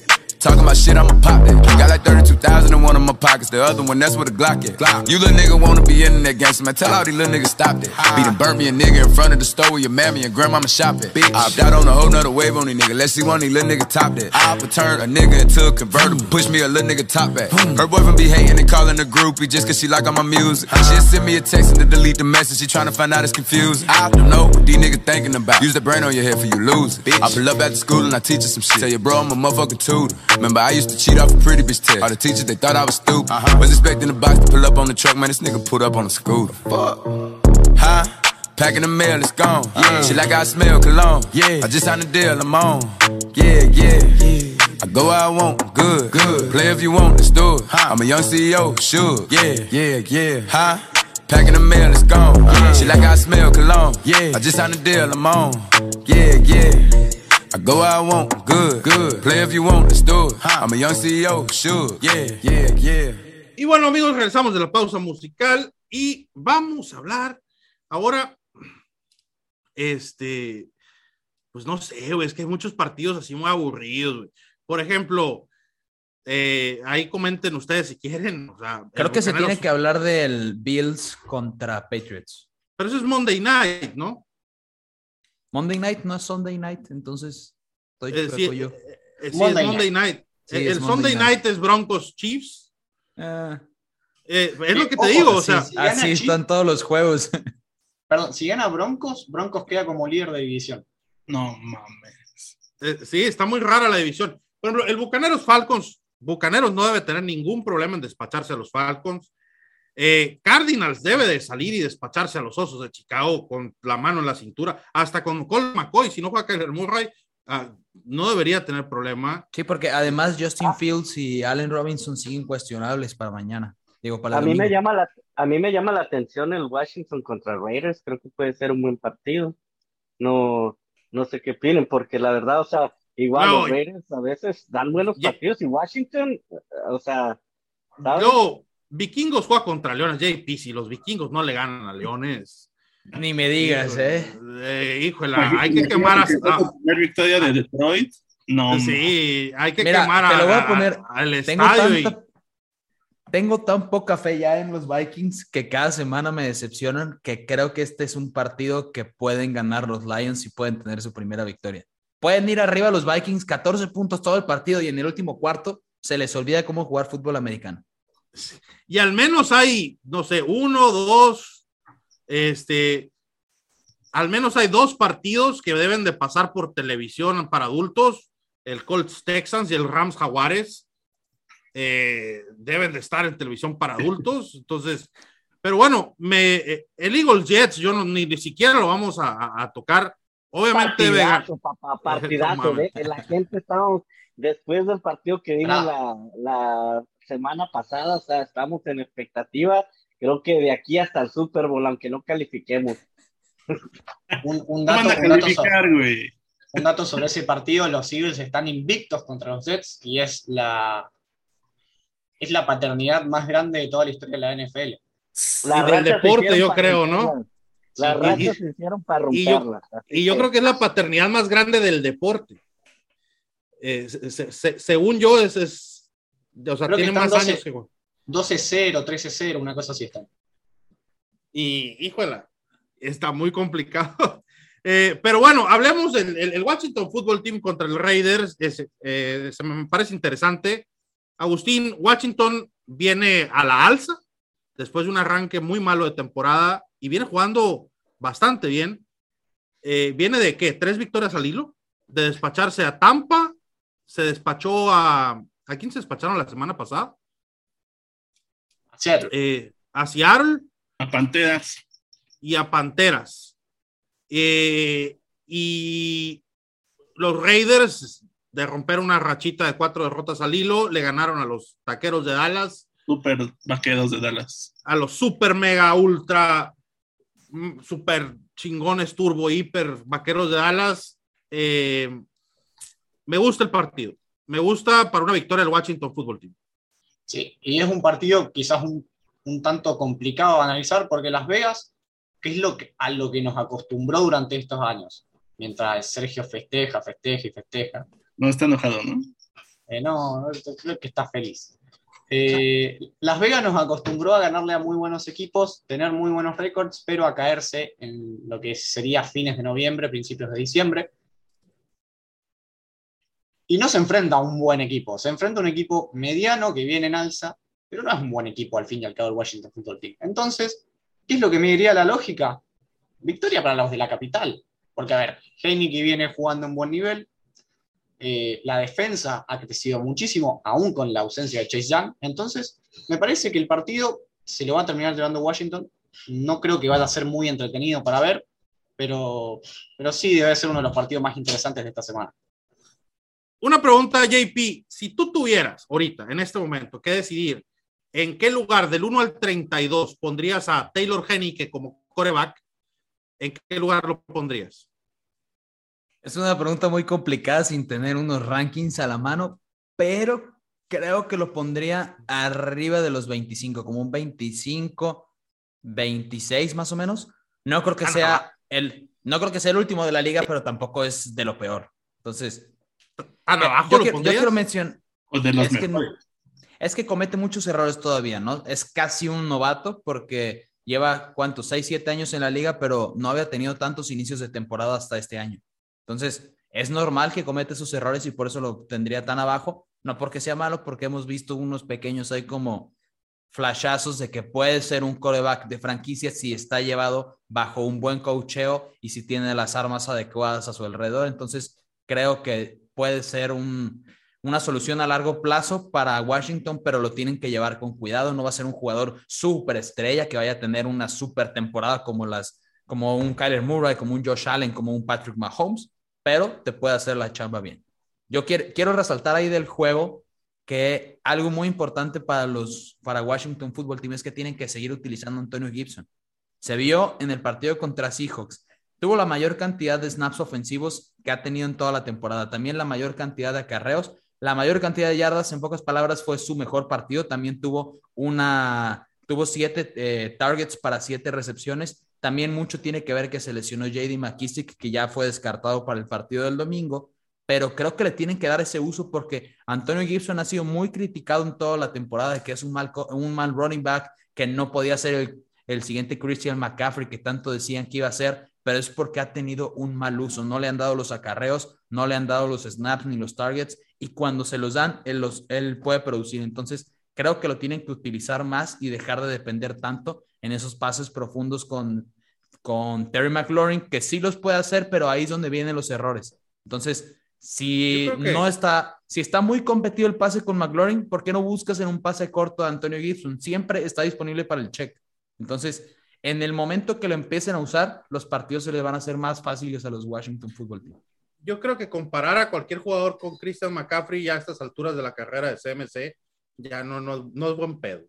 Talking about shit, I'ma pop that. Got like 32,000 in one of my pockets. The other one, that's where the Glock at. You little nigga wanna be in that gangster, man. Tell all these little niggas stop that. Beat and burn me a nigga in front of the store where your mammy and grandmama shop at. I hopped out on a whole nother wave on these nigga. Let's see one of these little nigga top that. I turn a nigga into a convertible. Push me a little nigga top back. Her boyfriend be hating and calling a groupie just cause she like all my music. She'll send me a text and to delete the message. She tryna find out it's confused. I don't know what these niggas thinking about. Use the brain on your head for you lose it. I pull up after school and I teach her some shit. Tell you, bro, I'm a motherfucking tutor. Remember, I used to cheat off a pretty bitch test. All the teachers, they thought I was stupid. Uh-huh. Was expecting the box to pull up on the truck, man. This nigga pulled up on a scooter. Fuck. Huh? Packing the mail, it's gone. Uh-huh. Yeah. She like I smell cologne. Yeah. I just signed a deal, I'm on. Yeah, yeah. yeah. I go where I want, good, good. Play if you want, let's do it. I'm a young CEO, sure. Yeah, yeah, yeah. Huh? Packing the mail, it's gone. Uh-huh. She like I smell cologne. Yeah. I just signed a deal, I'm on. Yeah, yeah. I go where I want, good, good. Play if you want, let's do it. I'm a young CEO, sure. Yeah, yeah, yeah. Y bueno, amigos, regresamos de la pausa musical y vamos a hablar ahora, este, pues no sé, güey, es que hay muchos partidos así muy aburridos, güey. Por ejemplo, eh, ahí comenten ustedes si quieren. O sea, Creo que se tiene que hablar del Bills contra Patriots. Pero eso es Monday Night, ¿no? Monday night no es Sunday night, entonces estoy Eh, sí, yo. eh, eh, sí, Monday es Monday Night. Sí, Eh, el Monday Sunday night. night. es Broncos Chiefs. Ah, Eh, es lo que te ojo, digo, o sea, así Chiefs- están todos los juegos. Perdón, si gana Broncos, Broncos queda como líder de división. No mames. eh, sí, está muy rara la división. Por ejemplo, el Bucaneros Falcons, Bucaneros no debe tener ningún problema en despacharse a los Falcons. Eh, Cardinals debe de salir y despacharse a los Osos de Chicago con la mano en la cintura, hasta con Cole McCoy, si no juega Kyler Murray, ah, no debería tener problema. Sí, porque además Justin Fields y Allen Robinson siguen cuestionables para mañana. Digo, para A mí, me llama la, a mí me llama la atención el Washington contra Raiders. Creo que puede ser un buen partido. No, no sé qué opinen, porque la verdad, o sea, igual No, los Raiders a veces dan buenos Ya- partidos y Washington, o sea, ¿sabes? Yo, Vikingos juega contra Leones, JP, si los Vikingos no le ganan a Leones. Ni me digas, ¿eh? Eh, híjole, hay que quemar a, la primera victoria de Detroit. No, sí, hay que Mira, quemar te a- lo voy a a- poner. al Tengo estadio y- tanta- tengo tan poca fe ya en los Vikings que cada semana me decepcionan que creo que este es un partido que pueden ganar los Lions y pueden tener su primera victoria. Pueden ir arriba los Vikings 14 puntos todo el partido y en el último cuarto se les olvida cómo jugar fútbol americano. Y al menos hay, no sé, uno, dos, este, al menos hay dos partidos que deben de pasar por televisión para adultos, el Colts Texans y el Rams Jaguares, eh, deben de estar en televisión para adultos, entonces, pero bueno, me, eh, el Eagles Jets, yo no, ni, ni siquiera lo vamos a, a- a tocar, obviamente. Partidazo, papá. La gente estamos, después del partido que vimos Ah. la, la semana pasada, o sea, estamos en expectativa. Creo que de aquí hasta el Super Bowl, aunque no califiquemos. Un, dato, un dato sobre- calificar, güey. un dato sobre ese partido, los Eagles están invictos contra los Jets y es la, es la paternidad más grande de toda la historia de la NFL. Y del deporte, yo creo, ¿no? Las Sí, rachas y- se hicieron para y yo- romperlas. Y yo que- creo que es la paternidad más grande del deporte. Eh, se- se- se- según yo, es, es- o sea, Creo que tiene están más 12. años que 12-0, 13-0, una cosa así están. Y híjola, está muy complicado. Eh, pero bueno, hablemos del el, el Washington Football Team contra el Raiders. es, eh, se me parece interesante. Agustín, Washington viene a la alza después de un arranque muy malo de temporada y viene jugando bastante bien. Eh, viene de qué? ¿Tres victorias al hilo? De despacharse a Tampa, se despachó a. ¿A quién se despacharon la semana pasada? Seattle. Eh, a Seattle A Panteras. y a Panteras. Eh, y los Raiders, de romper una rachita de cuatro derrotas al hilo, le ganaron a los Taqueros de Dallas, Super vaqueros de Dallas. a los super mega ultra mm, super chingones, turbo, hiper, vaqueros de Dallas. Eh, me gusta el partido. Me gusta para una victoria el Washington Football Team. Sí, y es un partido quizás un, un tanto complicado de analizar porque Las Vegas, que es lo que, a lo que nos acostumbró durante estos años, mientras Sergio festeja, festeja y festeja. No está enojado, ¿no? Eh, no, creo que está feliz. Eh, Las Vegas nos acostumbró a ganarle a muy buenos equipos, tener muy buenos récords, pero a caerse en lo que sería fines de noviembre, principios de diciembre. Y no se enfrenta a un buen equipo, se enfrenta a un equipo mediano que viene en alza, pero no es un buen equipo al fin y al cabo el Washington Football Team. Entonces, ¿qué es lo que me diría la lógica? Victoria para los de la capital. Porque, a ver, Heineken viene jugando en buen nivel, eh, la defensa ha crecido muchísimo, aún con la ausencia de Chase Young. Entonces, me parece que el partido se lo va a terminar llevando Washington. No creo que vaya a ser muy entretenido para ver, pero, pero sí debe ser uno de los partidos más interesantes de esta semana. Una pregunta, JP. Si tú tuvieras ahorita, en este momento, que decidir en qué lugar del 1 al 32 pondrías a Taylor Henneke como coreback, ¿en qué lugar lo pondrías? Es una pregunta muy complicada sin tener unos rankings a la mano, pero creo que lo pondría arriba de los 25, como un 25, 26 más o menos. No creo que sea el, no creo que sea el último de la liga, pero tampoco es de lo peor. Entonces, ¿Tan eh, abajo yo, lo quiero, yo quiero mencionar, O de los es que, no- mejores. es que comete muchos errores todavía, ¿no? Es casi un novato porque lleva, ¿cuántos? 6, 7 años en la liga, pero no había tenido tantos inicios de temporada hasta este año. Entonces, es normal que cometa esos errores y por eso lo tendría tan abajo. No porque sea malo, porque hemos visto unos pequeños ahí como flashazos de que puede ser un coreback de franquicia si está llevado bajo un buen coacheo y si tiene las armas adecuadas a su alrededor. Entonces, creo que puede ser un, una solución a largo plazo para Washington, pero lo tienen que llevar con cuidado. No va a ser un jugador súper estrella que vaya a tener una súper temporada como las como un Kyler Murray, como un Josh Allen, como un Patrick Mahomes, pero te puede hacer la chamba bien. Yo quiero, quiero resaltar ahí del juego que algo muy importante para los para Washington Football Team es que tienen que seguir utilizando Antonio Gibson. Se vio en el partido contra Seahawks. Tuvo la mayor cantidad de snaps ofensivos que ha tenido en toda la temporada. También la mayor cantidad de acarreos. La mayor cantidad de yardas, en pocas palabras, fue su mejor partido. También tuvo una, tuvo siete eh, targets para siete recepciones. También mucho tiene que ver que se lesionó JD McKissick, que ya fue descartado para el partido del domingo. Pero creo que le tienen que dar ese uso porque Antonio Gibson ha sido muy criticado en toda la temporada de que es un mal, un mal running back, que no podía ser el, el siguiente Christian McCaffrey que tanto decían que iba a ser, pero es porque ha tenido un mal uso. No le han dado los acarreos, no le han dado los snaps ni los targets, y cuando se los dan, él, los, él puede producir. Entonces, creo que lo tienen que utilizar más y dejar de depender tanto en esos pases profundos con, con Terry McLaurin, que sí los puede hacer, pero ahí es donde vienen los errores. Entonces, si que- no está, si está muy competido el pase con McLaurin, ¿por qué no buscas en un pase corto a Antonio Gibson? Siempre está disponible para el check. Entonces, en el momento que lo empiecen a usar, los partidos se les van a hacer más fáciles a los Washington Football Team. Yo creo que comparar a cualquier jugador con Christian McCaffrey ya a estas alturas de la carrera de CMC ya no, no, no es buen pedo.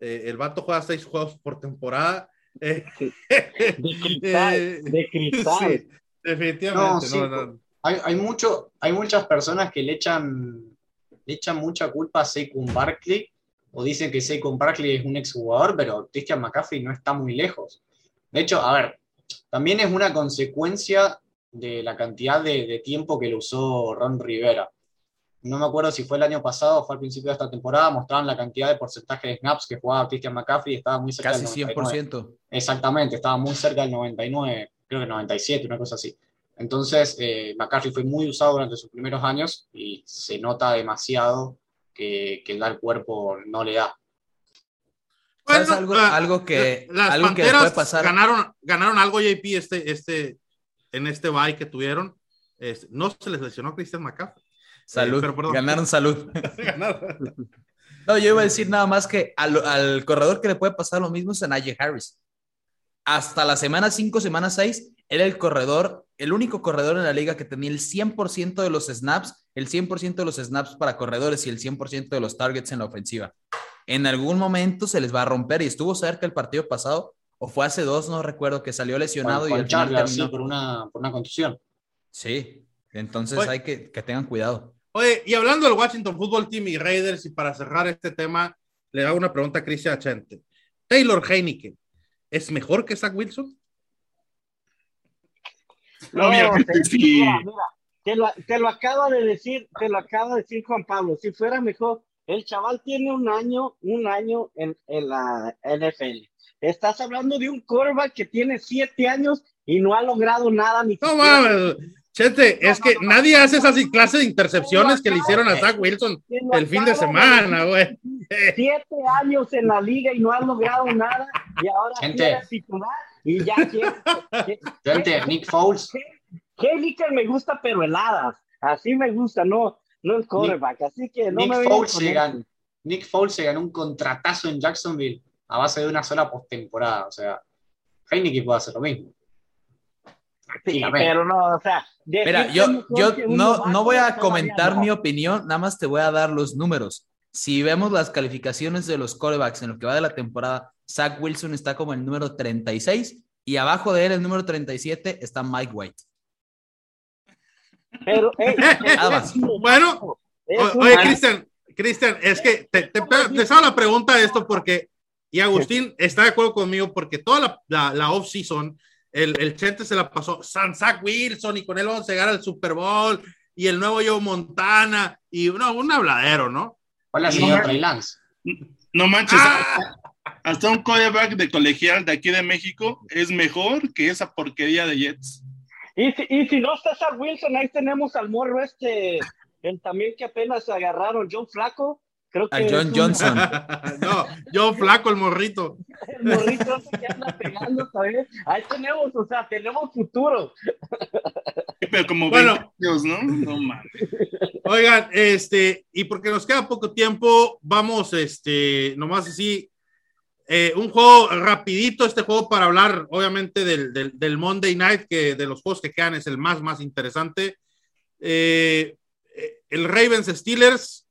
Eh, el vato juega seis juegos por temporada. Eh, De cristal, eh, de cristal. sí, definitivamente. No, sí, no, no. Hay, hay, mucho, hay muchas personas que le echan, le echan mucha culpa a Saquon Barkley o dicen que Saquon Barkley es un exjugador, pero Christian McCaffrey no está muy lejos. De hecho, a ver, también es una consecuencia de la cantidad de, de tiempo que lo usó Ron Rivera. No me acuerdo si fue el año pasado o fue al principio de esta temporada, mostraban la cantidad de porcentaje de snaps que jugaba Christian McCaffrey y estaba muy cerca Casi del 99. 100%. Exactamente, estaba muy cerca del 99, creo que 97, una cosa así. Entonces, eh, McCaffrey fue muy usado durante sus primeros años y se nota demasiado que, que el cuerpo no le da. ¿Sabes Bueno, algo, la- algo que, Las algo que puede pasar? ganaron, ganaron algo, JP, este, este, en este bye que tuvieron. Este, no se les lesionó a Christian McCaffrey. Salud. Eh, pero. Ganaron salud. Ganaron. No, yo iba a decir nada más que al, al corredor que le puede pasar lo mismo es a Najee Harris. Hasta la semana 5, semana 6, era el corredor, el único corredor en la liga que tenía el 100% de los snaps, el 100% de los snaps para corredores y el 100% de los targets en la ofensiva. En algún momento se les va a romper y estuvo cerca el partido pasado. o fue hace dos, no recuerdo, que salió lesionado Con, y con final Chargers, sí, terminó- por una, por una contusión. Sí, entonces Oye. hay que, que tengan cuidado. Oye, y hablando del Washington Football Team y Raiders, y para cerrar este tema, le hago una pregunta a Cristian Achente. Taylor Heineken, ¿es mejor que Zach Wilson? No, Obviamente te- sí. mira, mira, te lo, te lo acaba de decir, te lo acaba de decir Juan Pablo. Si fuera mejor, el chaval tiene un año, un año en, en la NFL. Estás hablando de un quarterback que tiene siete años y no ha logrado nada ni No mames, Chente, es que nadie hace esas clases de intercepciones que le hicieron a Zach Wilson el fin de semana, güey. siete años en la liga y no ha logrado nada y ahora Gente. quiere titular y ya. Gente, Nick Foles, Heineken me gusta pero heladas, así me gusta, no, no el quarterback, así que no Nick me Foles se ganó. Nick Foles se ganó un contratazo en Jacksonville a base de una sola postemporada. O sea, Heineken puede hacer lo mismo. Sí, pero no, o sea, Mira, yo, yo no, no voy a comentar no. mi opinión, nada más te voy a dar los números. Si vemos las calificaciones de los corebacks en lo que va de la temporada, Zach Wilson está como el número 36 y abajo de él, el número 37, está Mike White. Pero, Bueno, Oye. Cristian, Cristian, es que te, te, te hago la pregunta de esto porque, y Agustín está de acuerdo conmigo porque toda la, la, la off-season, el, el Chente se la pasó San Zach Wilson y con él vamos a llegar al Super Bowl y el nuevo Joe Montana y no, un habladero, ¿no? Hola, señor Trey Lance. No manches, Ah, hasta un quarterback de colegial de aquí de México es mejor que esa porquería de Jets. Y si, y si no está Zach Wilson, ahí tenemos al morro este, el también que apenas agarraron, John Flaco. Creo que A John un- Johnson. no, yo flaco el morrito. El morrito ese que anda pegando, ¿sabes? Ahí tenemos, o sea, tenemos futuro. Pero como Bueno. 20 años, ¿no? No mames. Oigan, este, y porque nos queda poco tiempo, vamos, este, nomás así, eh, un juego rapidito, este juego para hablar, obviamente, del, del, Monday Night, que de los juegos que quedan es el más, más interesante. Eh, eh, el Ravens Steelers,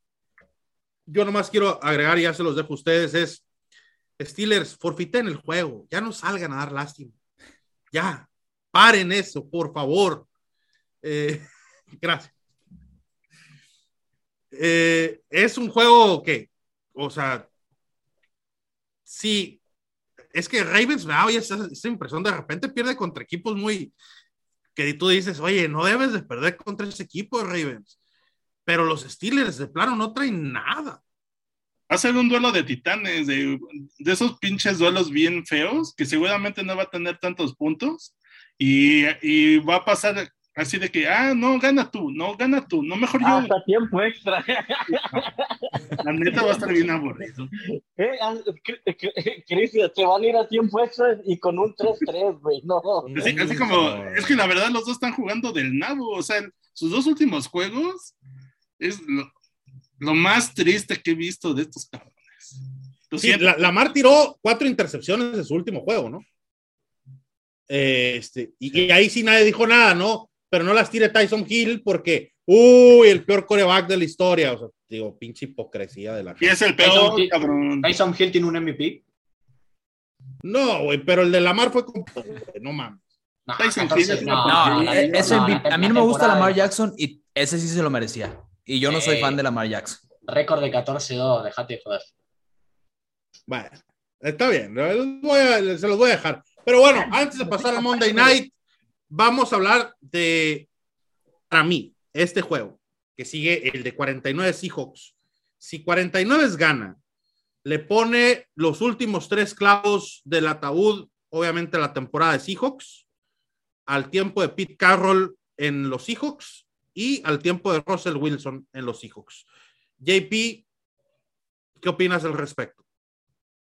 yo nomás quiero agregar, ya se los dejo a ustedes, es Steelers, forfiten el juego, ya no salgan a dar lástima, ya, paren eso, por favor. Gracias. Es un juego que, o sea, sí, es que Ravens me da oye, esa, impresión de repente pierde contra equipos muy que tú dices, oye, no debes de perder contra ese equipo Ravens, pero los Steelers de plano no traen nada. Va a ser un duelo de titanes, de, esos pinches duelos bien feos, que seguramente no va a tener tantos puntos, y va a pasar así de que, ah, no, gana tú, no, gana tú, no, mejor yo. Hasta tiempo extra. La neta va a estar bien aburrido. Eh, ah, Cri- Cri- Cristian, se van a ir a tiempo extra y con un 3-3, güey. No. Así, así como, es que la verdad los dos están jugando del nabo, o sea, sus dos últimos juegos es lo, lo más triste que he visto de estos cabrones. Sí, la, Lamar tiró cuatro intercepciones en su último juego, ¿no? Eh, Este, y, y ahí sí nadie dijo nada, ¿no? Pero no las tire Tyson Hill porque, uy, el peor coreback de la historia. O sea, digo, pinche hipocresía de la Y gente. es el peor, Tyson- cabrón. Tyson Hill tiene un MVP. No, güey, pero el de Lamar fue como, no mames. No, Tyson 14, Hill es no, eh, MVP a mí no me gusta Lamar Jackson y ese sí se lo merecía. Y yo no soy Sí. fan de Lamar Jackson. Récord de 14-2, dejate de joder. Bueno, está bien, voy a- se los voy a dejar. Pero bueno, antes de pasar al Monday Night, vamos a hablar de, para mí, este juego, que sigue el de 49 Seahawks. Si 49 gana, le pone los últimos tres clavos del ataúd, obviamente la temporada de Seahawks, al tiempo de Pete Carroll en los Seahawks y al tiempo de Russell Wilson en los Seahawks. JP, ¿qué opinas al respecto?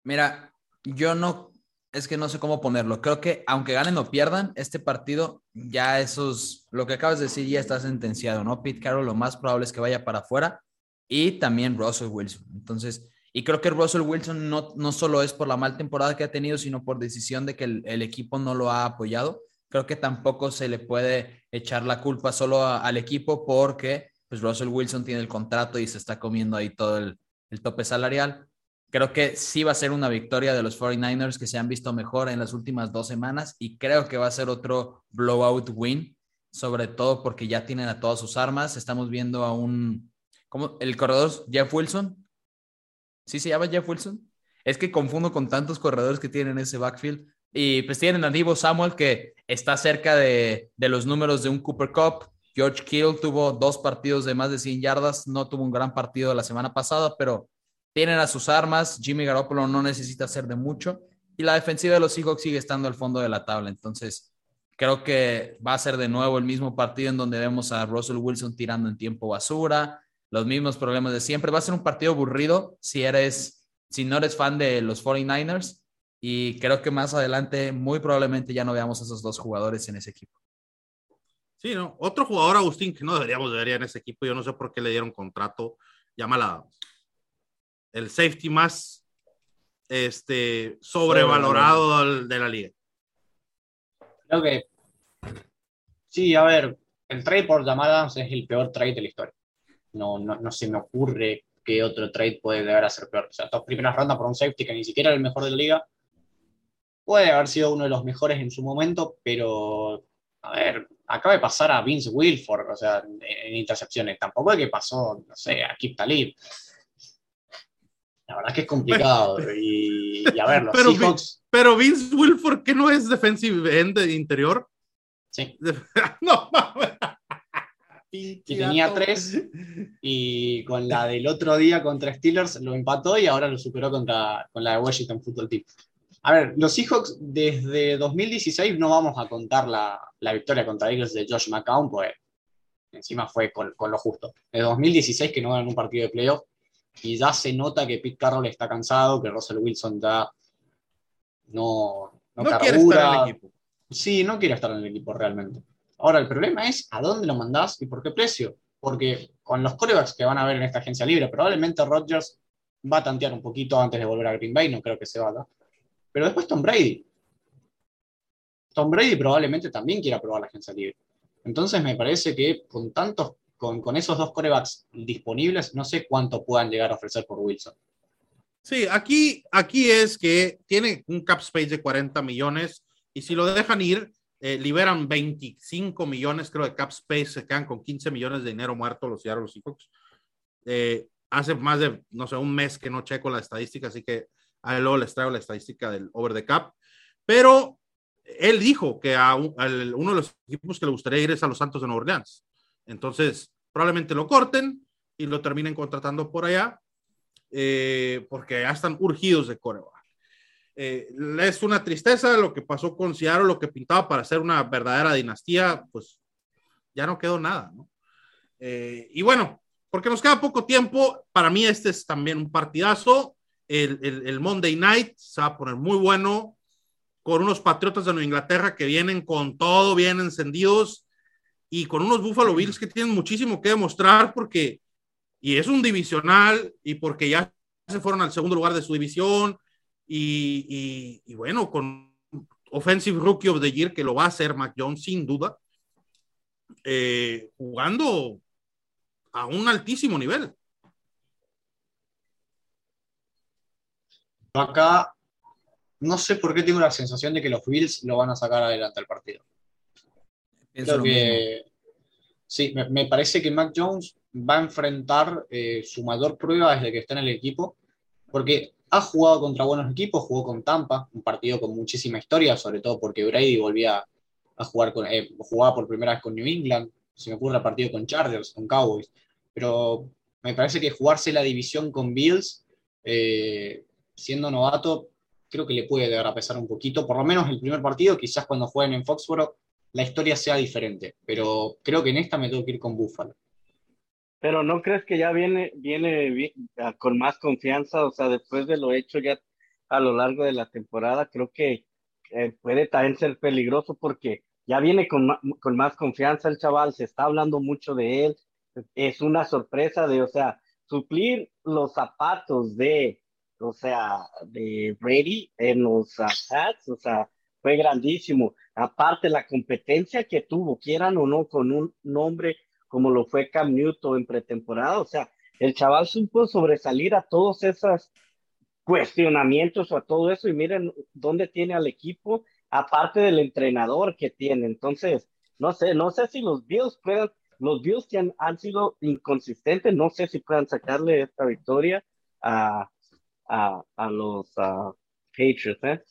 Mira, yo no, es que no sé cómo ponerlo. Creo que aunque ganen o pierdan este partido, ya esos, lo que acabas de decir ya está sentenciado, ¿no? Pete Carroll lo más probable es que vaya para afuera y también Russell Wilson. Entonces, y creo que Russell Wilson no, no solo es por la mal temporada que ha tenido, sino por decisión de que el, equipo no lo ha apoyado. Creo que tampoco se le puede echar la culpa solo al equipo porque pues Russell Wilson tiene el contrato y se está comiendo ahí todo el, el tope salarial. Creo que sí va a ser una victoria de los 49ers que se han visto mejor en las últimas dos semanas y creo que va a ser otro blowout win, sobre todo porque ya tienen a todas sus armas. Estamos viendo a un, ¿cómo? El corredor Jeff Wilson. ¿Sí se llama Jeff Wilson? Es que confundo con tantos corredores que tienen ese backfield. Y pues tienen a Divo Samuel que está cerca de, de los números de un Cooper Cup. George Kittle tuvo dos partidos de más de 100 yardas, no tuvo un gran partido la semana pasada, pero tienen a sus armas. Jimmy Garoppolo no necesita hacer de mucho. Y la defensiva de los Seahawks sigue estando al fondo de la tabla. Entonces, creo que va a ser de nuevo el mismo partido en donde vemos a Russell Wilson tirando en tiempo basura, los mismos problemas de siempre. Va a ser un partido aburrido si eres, si no eres fan de los 49ers. Y creo que más adelante, muy probablemente ya no veamos a esos dos jugadores en ese equipo. Sí, ¿no? Otro jugador, Agustín, que no deberíamos de ver en ese equipo, yo no sé por qué le dieron contrato, llámala el safety más este, sobrevalorado de la liga. Creo que sí, a ver, el trade por llamadas es el peor trade de la historia. No, no, no se me ocurre que otro trade puede llegar a ser peor. O sea, dos primeras rondas por un safety que ni siquiera era el mejor de la liga. Puede haber sido uno de los mejores en su momento, pero a ver, acaba de pasar a Vince Wilford, o sea, en, intercepciones. Tampoco es que pasó, no sé, a Kip Talib. La verdad es que es complicado. y, a ver, los pero, Seahawks. Pero Vince Wilford, ¿qué no es defensive end de interior? Sí. no, que tenía tres y con la del otro día contra Steelers lo empató y ahora lo superó contra, con la de Washington Football Team. A ver, los Seahawks desde 2016 no vamos a contar la, la victoria contra Eagles de Josh McCown, pues encima fue con, con, lo justo. Desde 2016 que no ganan un partido de playoff y ya se nota que Pete Carroll está cansado, que Russell Wilson ya no, no, no quiere estar en el equipo. Sí, no quiere estar en el equipo realmente. Ahora, el problema es a dónde lo mandás y por qué precio. Porque con los corebacks que van a ver en esta agencia libre, probablemente Rodgers va a tantear un poquito antes de volver a Green Bay, no creo que se vaya. Pero después Tom Brady. Tom Brady probablemente también quiera probar la agencia libre. Entonces me parece que con tantos, con, esos dos corebacks disponibles, no sé cuánto puedan llegar a ofrecer por Wilson. Sí, aquí, aquí es que tiene un cap space de 40 millones y si lo dejan ir, eh, liberan 25 millones, creo, de cap space, se quedan con 15 millones de dinero muerto los Seattle Seahawks. Eh, hace más de, no sé, un mes que no checo la estadística, así que a luego les traigo la estadística del over the cap. Pero él dijo que a uno de los equipos que le gustaría ir es a los Santos de Nueva Orleans. Entonces, probablemente lo corten y lo terminen contratando por allá, eh, porque ya están urgidos de coreback. Eh, es una tristeza lo que pasó con Seattle, lo que pintaba para ser una verdadera dinastía, pues ya no quedó nada, ¿no? Eh, y bueno, porque nos queda poco tiempo, para mí este es también un partidazo. El, el, el, Monday Night se va a poner muy bueno con unos Patriotas de Nueva Inglaterra que vienen con todo bien encendidos y con unos Buffalo Bills que tienen muchísimo que demostrar porque, y es un divisional y porque ya se fueron al segundo lugar de su división y, y, y, bueno, con Offensive Rookie of the Year, que lo va a hacer Mac Jones sin duda, eh, jugando a un altísimo nivel. Acá, no sé por qué tengo la sensación de que los Bills lo van a sacar adelante al partido. Creo que, sí, me, me, parece que Mac Jones va a enfrentar eh, su mayor prueba desde que está en el equipo, porque ha jugado contra buenos equipos, jugó con Tampa, un partido con muchísima historia, sobre todo porque Brady volvía a jugar con, eh, jugaba por primera vez con New England, se me ocurre el partido con Chargers, con Cowboys, pero me parece que jugarse la división con Bills, eh, siendo novato, creo que le puede llegar a pesar un poquito, por lo menos el primer partido, quizás cuando jueguen en Foxborough la historia sea diferente, pero creo que en esta me tengo que ir con Buffalo. Pero ¿no crees que ya viene, viene con más confianza? O sea, después de lo hecho ya a lo largo de la temporada, creo que eh, puede también ser peligroso porque ya viene con, con más confianza el chaval, se está hablando mucho de él, es una sorpresa de, o sea, suplir los zapatos de, o sea, de Brady en los Pats, o sea, fue grandísimo. Aparte, la competencia que tuvo, quieran o no, con un nombre como lo fue Cam Newton en pretemporada, o sea, el chaval supo sobresalir a todas esas cuestionamientos o a todo eso y miren dónde tiene al equipo, aparte del entrenador que tiene. Entonces, no sé, no sé si los Bills puedan, los Bills que han, han sido inconsistentes, no sé si puedan sacarle esta victoria a, a, a los uh, Patriots. ¿eh?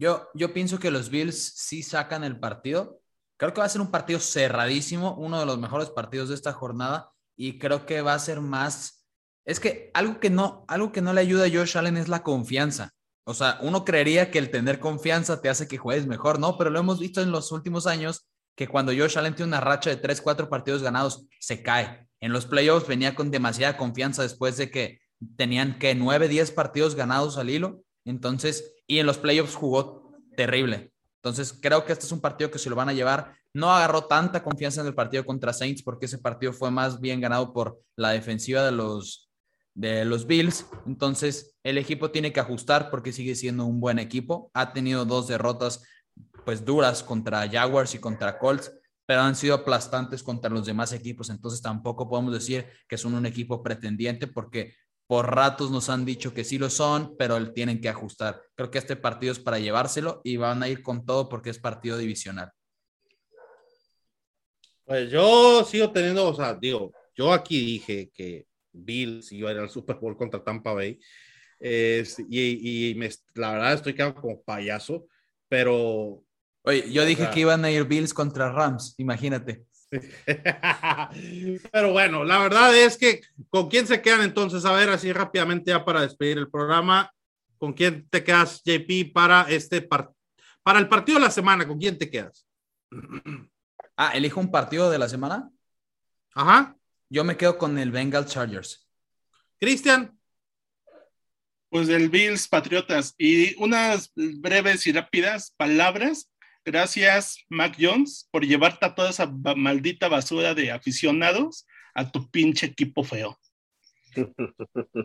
Yo, yo pienso que los Bills sí sacan el partido. Creo que va a ser un partido cerradísimo, uno de los mejores partidos de esta jornada y creo que va a ser más es que algo que no algo que no le ayuda a Josh Allen es la confianza. O sea, uno creería que el tener confianza te hace que juegues mejor, ¿no? Pero lo hemos visto en los últimos años que cuando Josh Allen tiene una racha de 3, 4 partidos ganados, se cae. En los playoffs venía con demasiada confianza después de que tenían que 9, 10 partidos ganados al hilo. Entonces, y en los playoffs jugó terrible. Entonces, creo que este es un partido que se lo van a llevar. No agarró tanta confianza en el partido contra Saints porque ese partido fue más bien ganado por la defensiva de los, de los Bills. Entonces, el equipo tiene que ajustar porque sigue siendo un buen equipo. Ha tenido dos derrotas pues duras contra Jaguars y contra Colts, pero han sido aplastantes contra los demás equipos. Entonces, tampoco podemos decir que son un equipo pretendiente porque por ratos nos han dicho que sí lo son, pero tienen que ajustar. Creo que este partido es para llevárselo y van a ir con todo porque es partido divisional. Pues yo sigo teniendo, o sea, digo, yo aquí dije que Bills iba a ir al Super Bowl contra Tampa Bay. y, y me, la verdad estoy quedando como payaso, pero... Oye, yo dije que iban a ir Bills contra Rams, imagínate. Pero bueno, la verdad es que ¿con quién se quedan entonces? A ver, así rápidamente ya para despedir el programa, ¿con quién te quedas, JP, para este para el partido de la semana? ¿Con quién te quedas? Ah, elijo un partido de la semana. Ajá. Yo me quedo con el Bengal Chargers. Cristian. Pues el Bills Patriotas. Y unas breves y rápidas palabras Gracias, Mac Jones, por llevarte a toda esa maldita basura de aficionados a tu pinche equipo feo.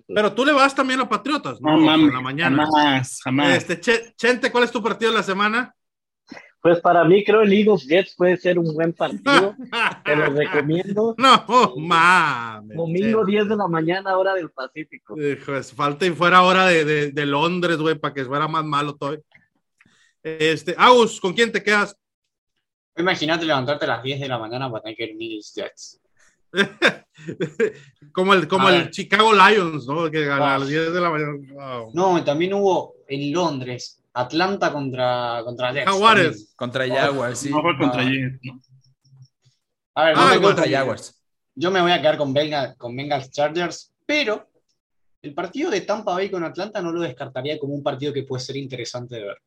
Pero tú le vas también a Patriotas, ¿no? no la mañana. Jamás, jamás. Este, Chente, ¿cuál es tu partido de la semana? Pues para mí creo el Eagles Jets puede ser un buen partido. Te lo recomiendo. No, mames. Domingo 10 de la mañana, hora del Pacífico. falta y fuera hora de, de, de Londres, güey, para que fuera más malo todo. Este, Aus, ¿con quién te quedas? Imagínate levantarte a las 10 de la mañana para tener que ir Jets. como el, como el Chicago Lions, ¿no? Que a las 10 de la mañana. No, también hubo en Londres, Atlanta contra, contra Jets. Jaguares. Contra Jaguars, sí. No contra Jets, ¿no? A ver, no ah, contra Jaguars. Yo me voy a quedar con, con Bengals Chargers, pero el partido de Tampa Bay con Atlanta no lo descartaría como un partido que puede ser interesante de ver.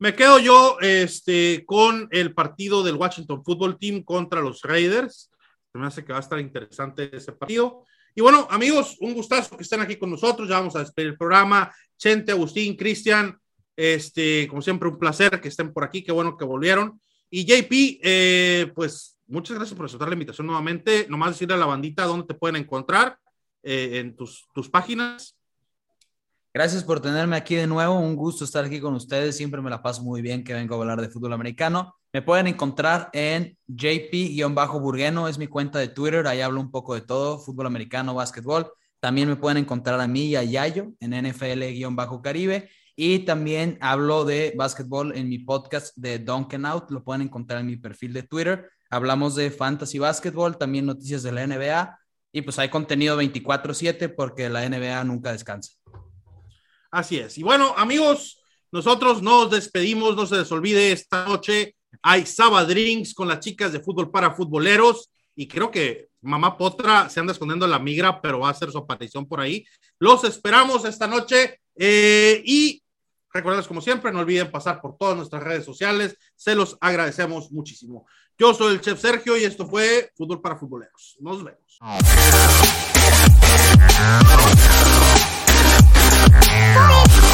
Me quedo yo este, con el partido del Washington Football Team contra los Raiders. me hace que va a estar interesante ese partido. Y bueno, amigos, un gustazo que estén aquí con nosotros. Ya vamos a despedir el programa. Chente, Agustín, Cristian, este, como siempre, un placer que estén por aquí. Qué bueno que volvieron. Y JP, eh, pues muchas gracias por aceptar la invitación nuevamente. Nomás decirle a la bandita dónde te pueden encontrar eh, en tus, tus páginas. Gracias por tenerme aquí de nuevo. Un gusto estar aquí con ustedes. Siempre me la paso muy bien que vengo a hablar de fútbol americano. Me pueden encontrar en JP-Burgueno, es mi cuenta de Twitter. Ahí hablo un poco de todo, fútbol americano, básquetbol. También me pueden encontrar a mí y a Yayo en NFL-Caribe. Y también hablo de básquetbol en mi podcast de Duncan Out. Lo pueden encontrar en mi perfil de Twitter. Hablamos de fantasy básquetbol, también noticias de la NBA. Y pues hay contenido 24/7 porque la NBA nunca descansa. Así es. Y bueno, amigos, nosotros nos despedimos. No se les olvide, esta noche hay Saba Drinks con las chicas de fútbol para futboleros. Y creo que Mamá Potra se anda escondiendo la migra, pero va a hacer su aparición por ahí. Los esperamos esta noche. Eh, y recuerden, como siempre, no olviden pasar por todas nuestras redes sociales. Se los agradecemos muchísimo. Yo soy el chef Sergio y esto fue Fútbol para Futboleros. Nos vemos. Boy,